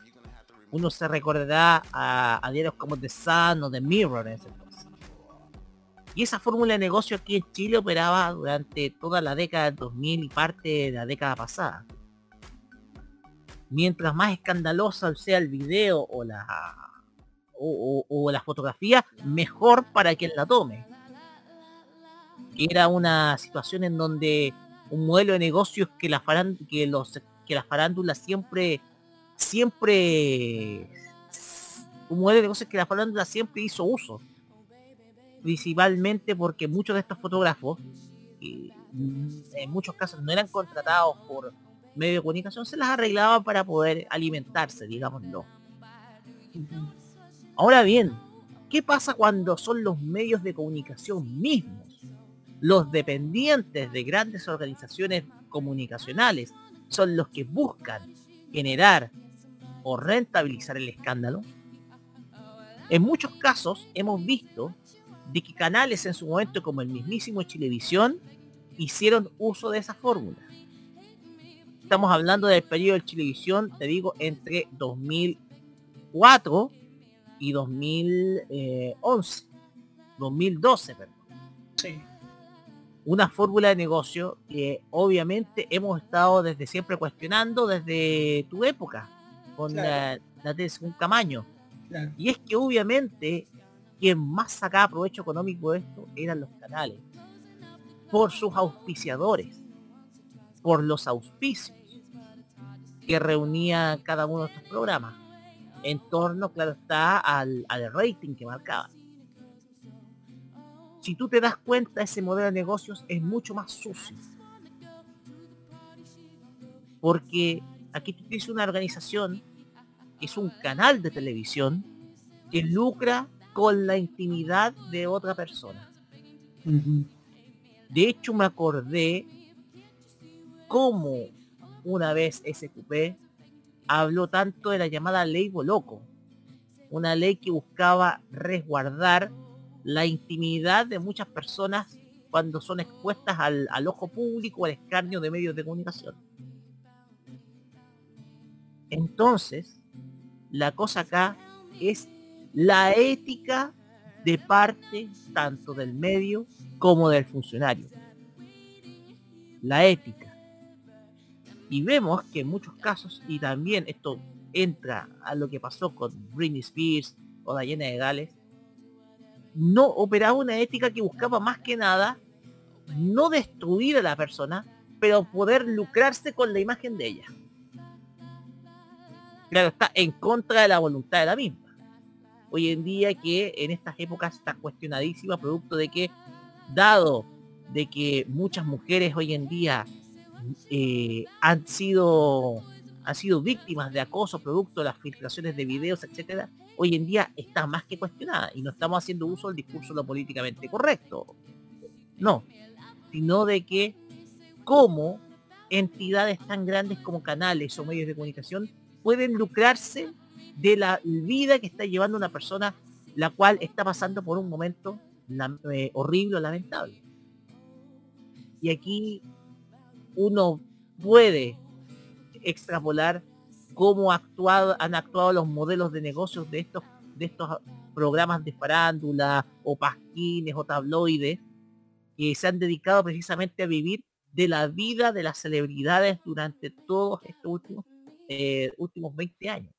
Uno se recordará a, a diarios como The Sun o The Mirror en ese entonces. Y esa fórmula de negocio aquí en Chile operaba durante toda la década del 2000 y parte de la década pasada. Mientras más escandalosa sea el video o la o, o- o la fotografía, mejor para quien la tome. Era una situación en donde un modelo de negocios que la que los que farándulas siempre siempre un modelo de negocios que la farándula siempre hizo uso principalmente porque muchos de estos fotógrafos que en muchos casos no eran contratados por medio de comunicación se las arreglaban para poder alimentarse digámoslo. Ahora bien ¿qué pasa cuando son los medios de comunicación mismos los dependientes de grandes organizaciones comunicacionales son los que buscan generar o rentabilizar el escándalo? En muchos casos hemos visto de que canales en su momento como el mismísimo Chilevisión hicieron uso de esa fórmula. Estamos hablando del periodo de Chilevisión, te digo, entre 2004 y 2011. 2012, perdón. Sí. Una fórmula de negocio que obviamente hemos estado desde siempre cuestionando desde tu época, con Claro. la, la de un Camaño. Claro. Y es que obviamente quien más sacaba provecho económico de esto eran los canales. Por sus auspiciadores. Por los auspicios que reunía cada uno de estos programas. En torno, claro está, al, al rating que marcaba. Si tú te das cuenta, ese modelo de negocios es mucho más sucio. Porque aquí tú tienes una organización que es un canal de televisión que lucra con la intimidad de otra persona. De hecho, me acordé cómo una vez SQP habló tanto de la llamada ley Boloco, una ley que buscaba resguardar la intimidad de muchas personas cuando son expuestas al, ojo público, al escarnio de medios de comunicación. Entonces, la cosa acá es la ética de parte tanto del medio como del funcionario. La ética. Y vemos que en muchos casos, y también esto entra a lo que pasó con Britney Spears o Diana de Gales, no operaba una ética que buscaba más que nada no destruir a la persona, pero poder lucrarse con la imagen de ella. Claro, está en contra de la voluntad de la misma. Hoy en día que en estas épocas está cuestionadísima, producto de que, dado de que muchas mujeres hoy en día eh, han sido han sido víctimas de acoso producto de las filtraciones de videos, etcétera, hoy en día está más que cuestionada y no estamos haciendo uso del discurso de lo políticamente correcto. No, sino de que como entidades tan grandes como canales o medios de comunicación pueden lucrarse de la vida que está llevando una persona la cual está pasando por un momento eh, horrible o lamentable. Y aquí uno puede extrapolar cómo han actuado los modelos de negocios de estos, de estos programas de farándula o pasquines o tabloides que se han dedicado precisamente a vivir de la vida de las celebridades durante todos estos últimos, eh, últimos 20 años.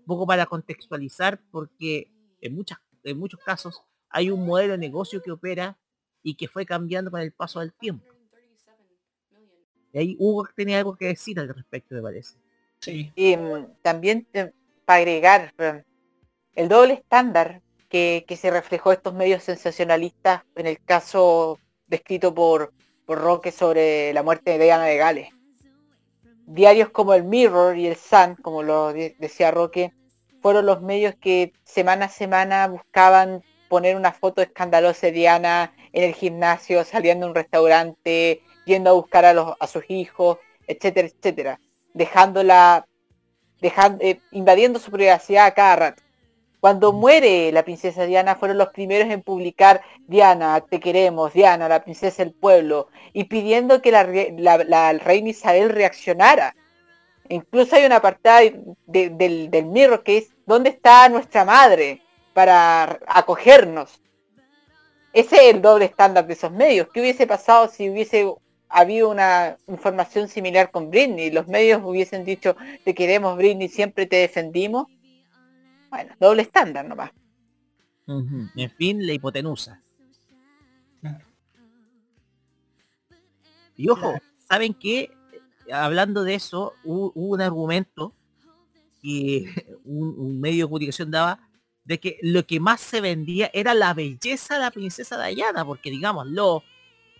Un poco para contextualizar, porque en, muchas, en muchos casos hay un modelo de negocio que opera y que fue cambiando con el paso del tiempo. Y ahí Hugo tenía algo que decir al respecto, me parece. Sí. Y mm, también eh, para agregar eh, el doble estándar que, se reflejó estos medios sensacionalistas en el caso descrito por, por Roque sobre la muerte de Diana de Gales. Diarios como el Mirror y el Sun, como lo de- decía Roque, fueron los medios que semana a semana buscaban poner una foto escandalosa de Diana en el gimnasio, saliendo a un restaurante, yendo a buscar a, los, a sus hijos, etcétera, etcétera, dejándola, dejando, eh, invadiendo su privacidad a cada rato. Cuando muere la princesa Diana fueron los primeros en publicar Diana, te queremos, Diana, la princesa del pueblo, y pidiendo que la, la- la reina Isabel reaccionara. Incluso hay una apartada de- del, del Mirror que es ¿dónde está nuestra madre para acogernos? Ese es el doble estándar de esos medios. ¿Qué hubiese pasado si hubiese habido una información similar con Britney? Los medios hubiesen dicho te queremos Britney, siempre te defendimos. Bueno, doble estándar nomás. Ujú. En fin, la hipotenusa. Y ojo, ¿saben qué? Hablando de eso, hubo, hubo un argumento que [LAUGHS] un, un medio de comunicación daba de que lo que más se vendía era la belleza de la princesa Diana, porque digámoslo,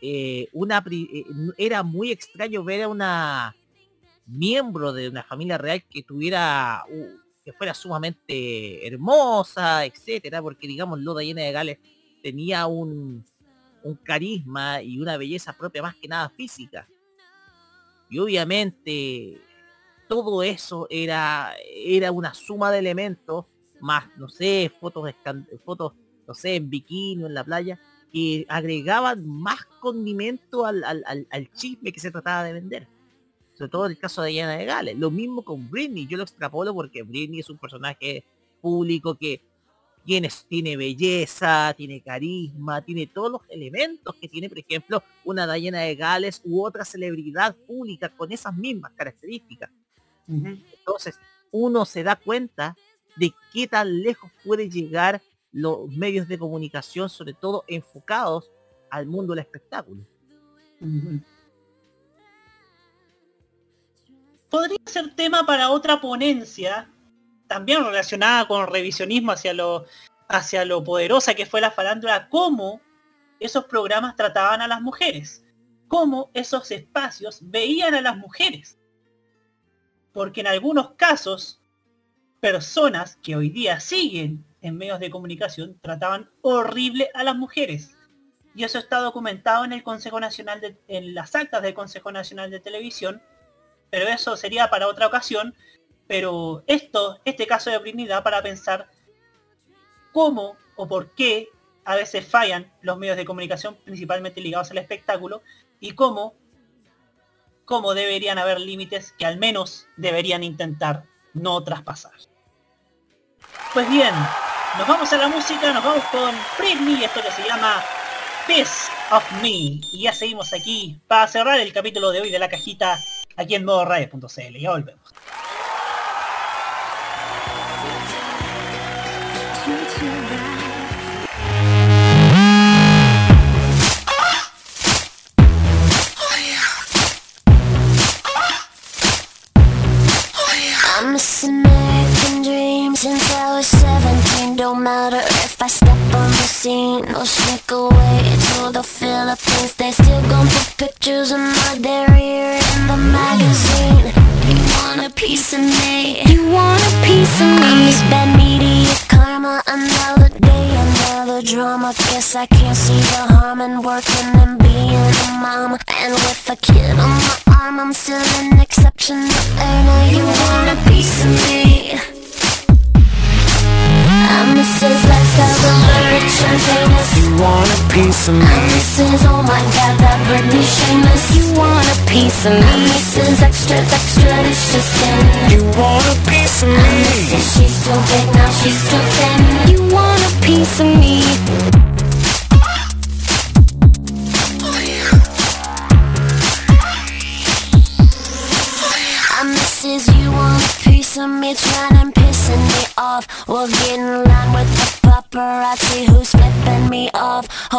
eh, una eh, era muy extraño ver a una miembro de una familia real que tuviera uh, que fuera sumamente hermosa, etcétera, porque digámoslo, Diana de Gales tenía un, un carisma y una belleza propia más que nada física. Y obviamente todo eso era, era una suma de elementos, más, no sé, fotos, fotos, no sé, en bikini en la playa, que agregaban más condimento al, al, al- al chisme que se trataba de vender. Sobre todo en el caso de Diana de Gales. Lo mismo con Britney, yo lo extrapolo porque Britney es un personaje público que tiene, tiene belleza, tiene carisma, tiene todos los elementos que tiene, por ejemplo, una Diana de Gales u otra celebridad pública con esas mismas características. Entonces, uno se da cuenta de qué tan lejos puede llegar los medios de comunicación, sobre todo enfocados al mundo del espectáculo. Podría ser tema para otra ponencia, también relacionada con revisionismo hacia lo, hacia lo poderosa que fue la farándula, cómo esos programas trataban a las mujeres, cómo esos espacios veían a las mujeres. Porque en algunos casos, personas que hoy día siguen en medios de comunicación trataban horrible a las mujeres. Y eso está documentado en el Consejo Nacional de, en las actas del Consejo Nacional de Televisión, pero eso sería para otra ocasión. Pero esto, este caso de Britney para pensar cómo o por qué a veces fallan los medios de comunicación, principalmente ligados al espectáculo, y cómo, cómo deberían haber límites que al menos deberían intentar no traspasar. Pues bien, nos vamos a la música, nos vamos con Britney, esto que se llama Piece of Me. Y ya seguimos aquí para cerrar el capítulo de hoy de la cajita aquí en modo radio.cl. Ya volvemos. Or sneak away to the Philippines. They still gon' put pictures of my derriere in the magazine. You want a piece of me? You want a piece of me? This bad media karma. Another day, another drama. Guess I can't see the harm in working and being a mom. And with a kid on my arm I'm still an exceptional piece of me I'm Mrs. Oh my god, that Britney shameless You want a piece of me I'm Mrs. Extra, extra, delicious skin You want a piece of me Mrs. She's too big, now she's too thin You want a piece of me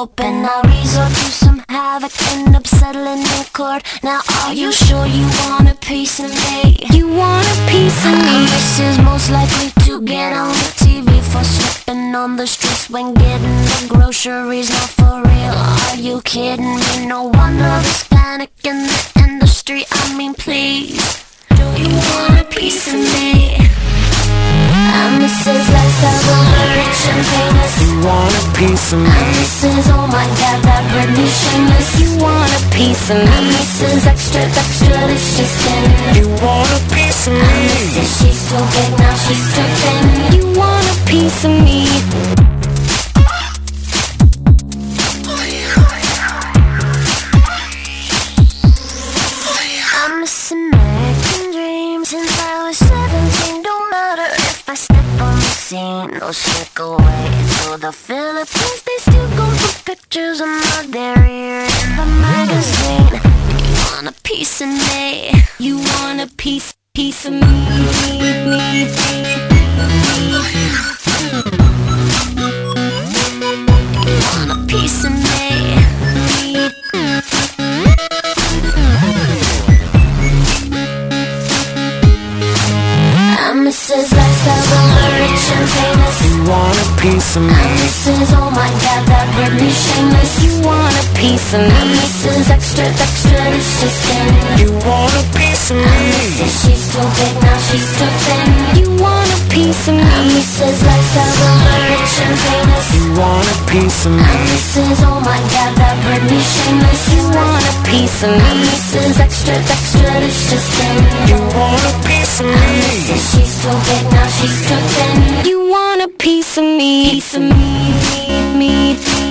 Hoping I'll resort to some havoc End up settling in court Now are you sure you want a piece of me? You want a piece of me This is most likely to get on the TV For slipping on the streets when getting the groceries not for real. Are you kidding me? No wonder there's panic in the industry. I mean, please, do you want a piece of me? This is lifestyle of the rich and famous. Oh you want a piece of me? This is oh my god, that Britney shameless. You want a piece of me? This is extra, extra, it's just in. You want a piece of me? this is she's too big, now she's too thin. You want a piece of me? I'm missing American dreams since I was 17. Don't matter if I step on the scene, no sneak away to the Philippines. They still go for pictures of my derriere in the magazine. You want a piece of me? You want a piece, piece of me? You want a piece of me? Mrs. Lifestyle, the rich and famous. You want a piece of me? And this is oh my god, that Britney shameless. You want a piece of me? And this is extra, extra, it's just in. You want a piece of And me? is she's too big, now she's too thin. You want a piece of me? And this is lifestyle, the rich and famous. You want a piece of me? This is oh my god, that Britney shameless. You want a piece of me? This is extra, extra, it's just in. You want a piece of me? this is she's too big, now she's too thin. You want a piece of me? Piece of me, me, me.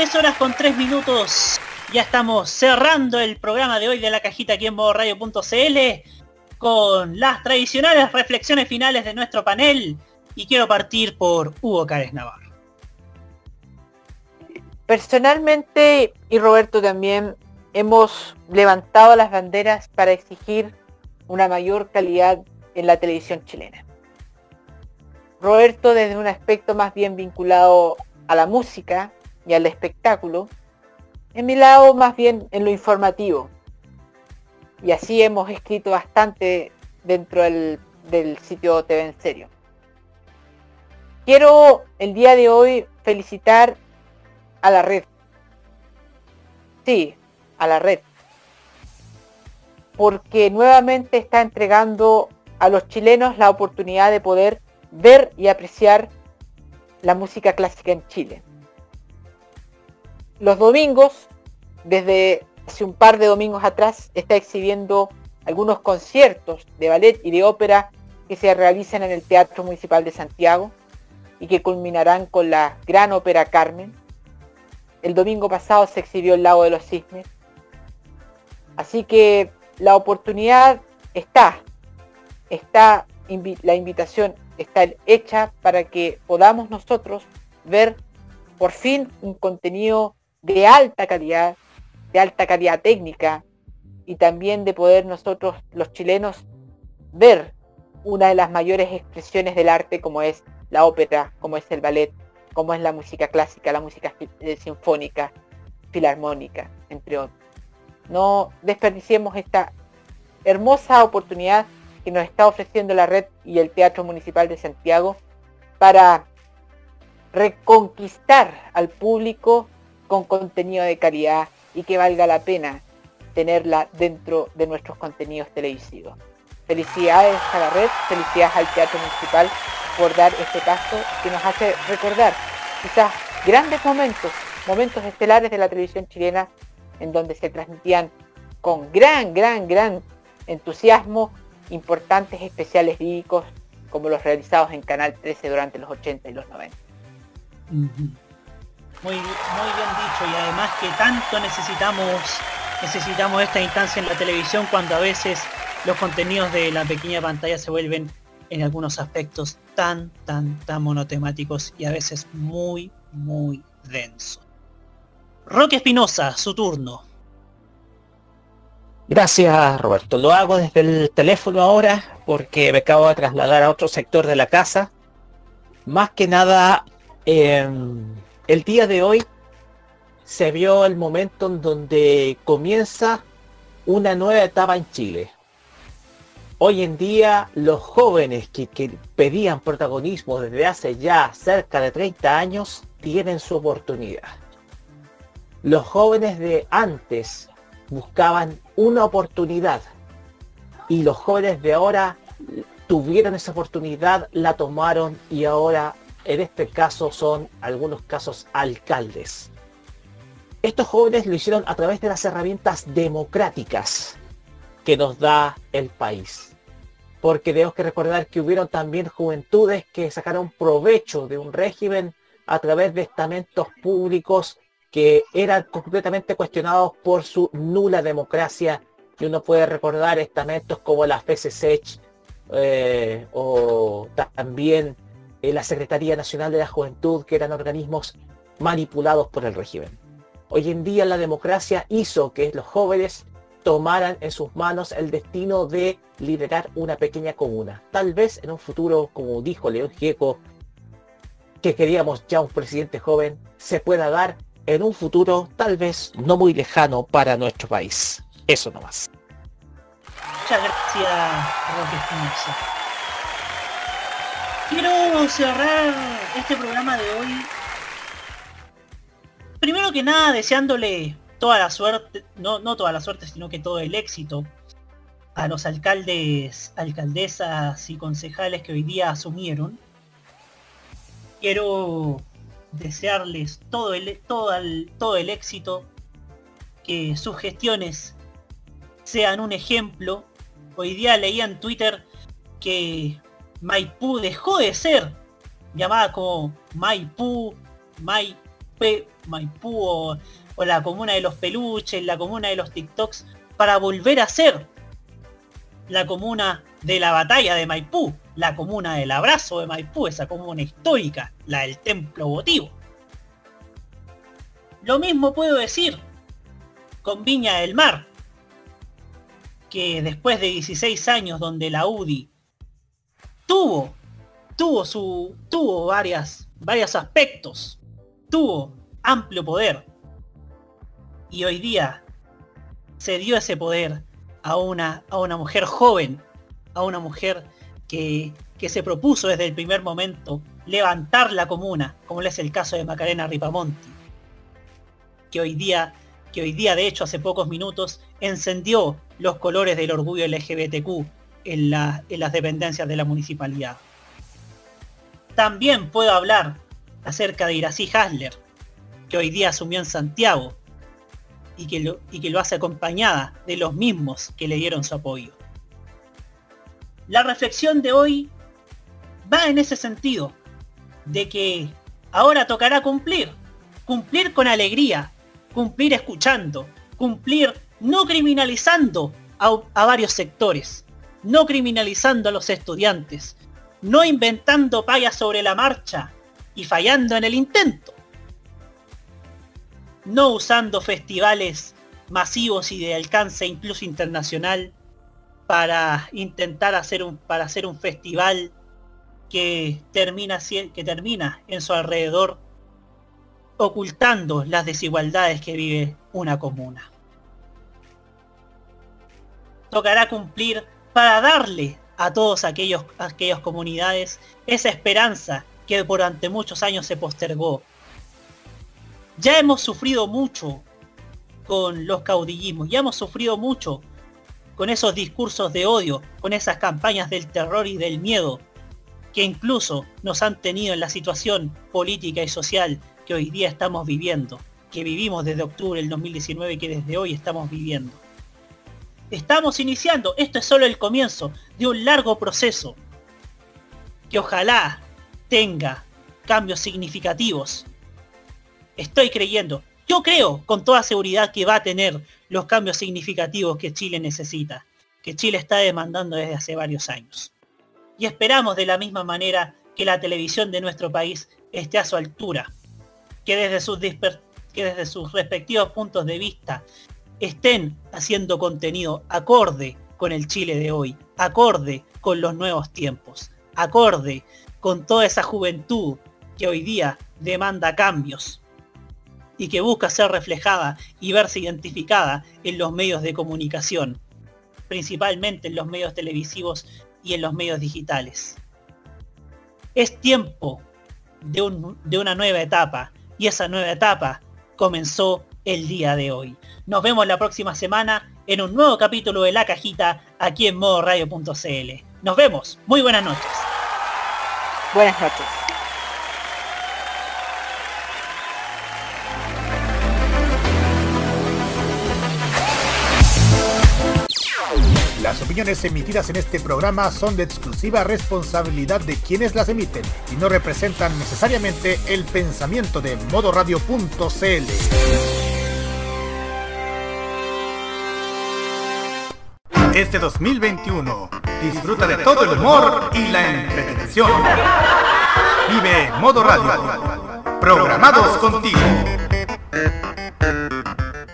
23 horas con 3 minutos. Ya estamos cerrando el programa de hoy de la cajita aquí en modoradio.cl con las tradicionales reflexiones finales de nuestro panel. Y quiero partir por Hugo Cárez Navarro. Personalmente y Roberto también hemos levantado las banderas para exigir una mayor calidad en la televisión chilena. Roberto desde un aspecto más bien vinculado a la música y al espectáculo, en mi lado más bien en lo informativo. Y así hemos escrito bastante dentro del, sitio TV en serio. Quiero el día de hoy felicitar a la red. Sí, a la red. Porque nuevamente está entregando a los chilenos la oportunidad de poder ver y apreciar la música clásica en Chile. Los domingos, desde hace un par de domingos atrás, está exhibiendo algunos conciertos de ballet y de ópera que se realizan en el Teatro Municipal de Santiago y que culminarán con la gran ópera Carmen. El domingo pasado se exhibió El Lago de los Cisnes. Así que la oportunidad está, está la invitación está hecha para que podamos nosotros ver por fin un contenido de alta calidad, de alta calidad técnica y también de poder nosotros los chilenos ver una de las mayores expresiones del arte como es la ópera, como es el ballet, como es la música clásica, la música eh, sinfónica, filarmónica, entre otros. No desperdiciemos esta hermosa oportunidad que nos está ofreciendo la red y el Teatro Municipal de Santiago para reconquistar al público con contenido de calidad y que valga la pena tenerla dentro de nuestros contenidos televisivos. Felicidades a la red, felicidades al Teatro Municipal por dar este paso que nos hace recordar quizás grandes momentos, momentos estelares de la televisión chilena en donde se transmitían con gran, gran, gran entusiasmo importantes especiales líricos como los realizados en Canal 13 durante los 80 y los 90. Muy, muy bien dicho y además que tanto necesitamos necesitamos esta instancia en la televisión cuando a veces los contenidos de la pequeña pantalla se vuelven en algunos aspectos tan tan tan monotemáticos y a veces muy muy densos. Roque Espinosa, su turno. Gracias Roberto. Lo hago desde el teléfono ahora porque me acabo de trasladar a otro sector de la casa. Más que nada, eh, el día de hoy se vio el momento en donde comienza una nueva etapa en Chile. Hoy en día los jóvenes que, pedían protagonismo desde hace ya cerca de 30 años tienen su oportunidad. Los jóvenes de antes buscaban una oportunidad y los jóvenes de ahora tuvieron esa oportunidad, la tomaron y ahora en este caso son algunos casos alcaldes. Estos jóvenes lo hicieron a través de las herramientas democráticas que nos da el país. Porque tenemos que recordar que hubieron también juventudes que sacaron provecho de un régimen a través de estamentos públicos que eran completamente cuestionados por su nula democracia. Y uno puede recordar estamentos como la FSSECH eh, o también la Secretaría Nacional de la Juventud, que eran organismos manipulados por el régimen. Hoy en día la democracia hizo que los jóvenes tomaran en sus manos el destino de liderar una pequeña comuna. Tal vez en un futuro, como dijo León Gieco, que queríamos ya un presidente joven, se pueda dar en un futuro tal vez no muy lejano para nuestro país. Eso nomás. Muchas gracias. Quiero cerrar este programa de hoy. Primero que nada, deseándole toda la suerte, no, no toda la suerte, sino que todo el éxito a los alcaldes, alcaldesas y concejales que hoy día asumieron. Quiero desearles todo el, todo el, todo el éxito, que sus gestiones sean un ejemplo. Hoy día leía en Twitter que Maipú dejó de ser llamada como Maipú, Maipé, Maipú o, o la comuna de los peluches, la comuna de los TikToks, para volver a ser la comuna de la batalla de Maipú, la comuna del abrazo de Maipú, esa comuna histórica, la del templo votivo. Lo mismo puedo decir con Viña del Mar, que después de 16 años donde la UDI tuvo, tuvo su, tuvo varias, varios aspectos, tuvo amplio poder, y hoy día se dio ese poder a una, a una mujer joven, a una mujer que, que se propuso desde el primer momento levantar la comuna, como es el caso de Macarena Ripamonti, que hoy día, que hoy día de hecho hace pocos minutos encendió los colores del orgullo LGBTQ en, la, las dependencias de la municipalidad. También puedo hablar acerca de Irací Hasler, que hoy día asumió en Santiago y que, lo, y que lo hace acompañada de los mismos que le dieron su apoyo. La reflexión de hoy va en ese sentido, de que ahora tocará cumplir, cumplir con alegría, cumplir escuchando, cumplir no criminalizando a, varios sectores, no criminalizando a los estudiantes, no inventando payas sobre la marcha y fallando en el intento, no usando festivales masivos y de alcance incluso internacional para intentar hacer un, para hacer un festival que termina, que termina en su alrededor ocultando las desigualdades que vive una comuna. Tocará cumplir para darle a aquellos aquellas comunidades esa esperanza que durante muchos años se postergó. Ya hemos sufrido mucho con los caudillismos, ya hemos sufrido mucho con esos discursos de odio, con esas campañas del terror y del miedo, que incluso nos han tenido en la situación política y social que hoy día estamos viviendo, que vivimos desde octubre del 2019 y que desde hoy estamos viviendo. Estamos iniciando, esto es solo el comienzo de un largo proceso que ojalá tenga cambios significativos. Estoy creyendo, yo creo con toda seguridad que va a tener los cambios significativos que Chile necesita, que Chile está demandando desde hace varios años. Y esperamos de la misma manera que la televisión de nuestro país esté a su altura, que desde sus, que desde sus respectivos puntos de vista estén haciendo contenido acorde con el Chile de hoy, acorde con los nuevos tiempos, acorde con toda esa juventud que hoy día demanda cambios y que busca ser reflejada y verse identificada en los medios de comunicación, principalmente en los medios televisivos y en los medios digitales. Es tiempo de, un- de una nueva etapa y esa nueva etapa comenzó el día de hoy. Nos vemos la próxima semana en un nuevo capítulo de La Cajita aquí en modoradio.cl. Nos vemos. Muy buenas noches. Buenas noches. Las opiniones emitidas en este programa son de exclusiva responsabilidad de quienes las emiten y no representan necesariamente el pensamiento de modoradio.cl. Este 2021, disfruta de todo el humor y la entretención. Vive Modo Radio. Programados contigo.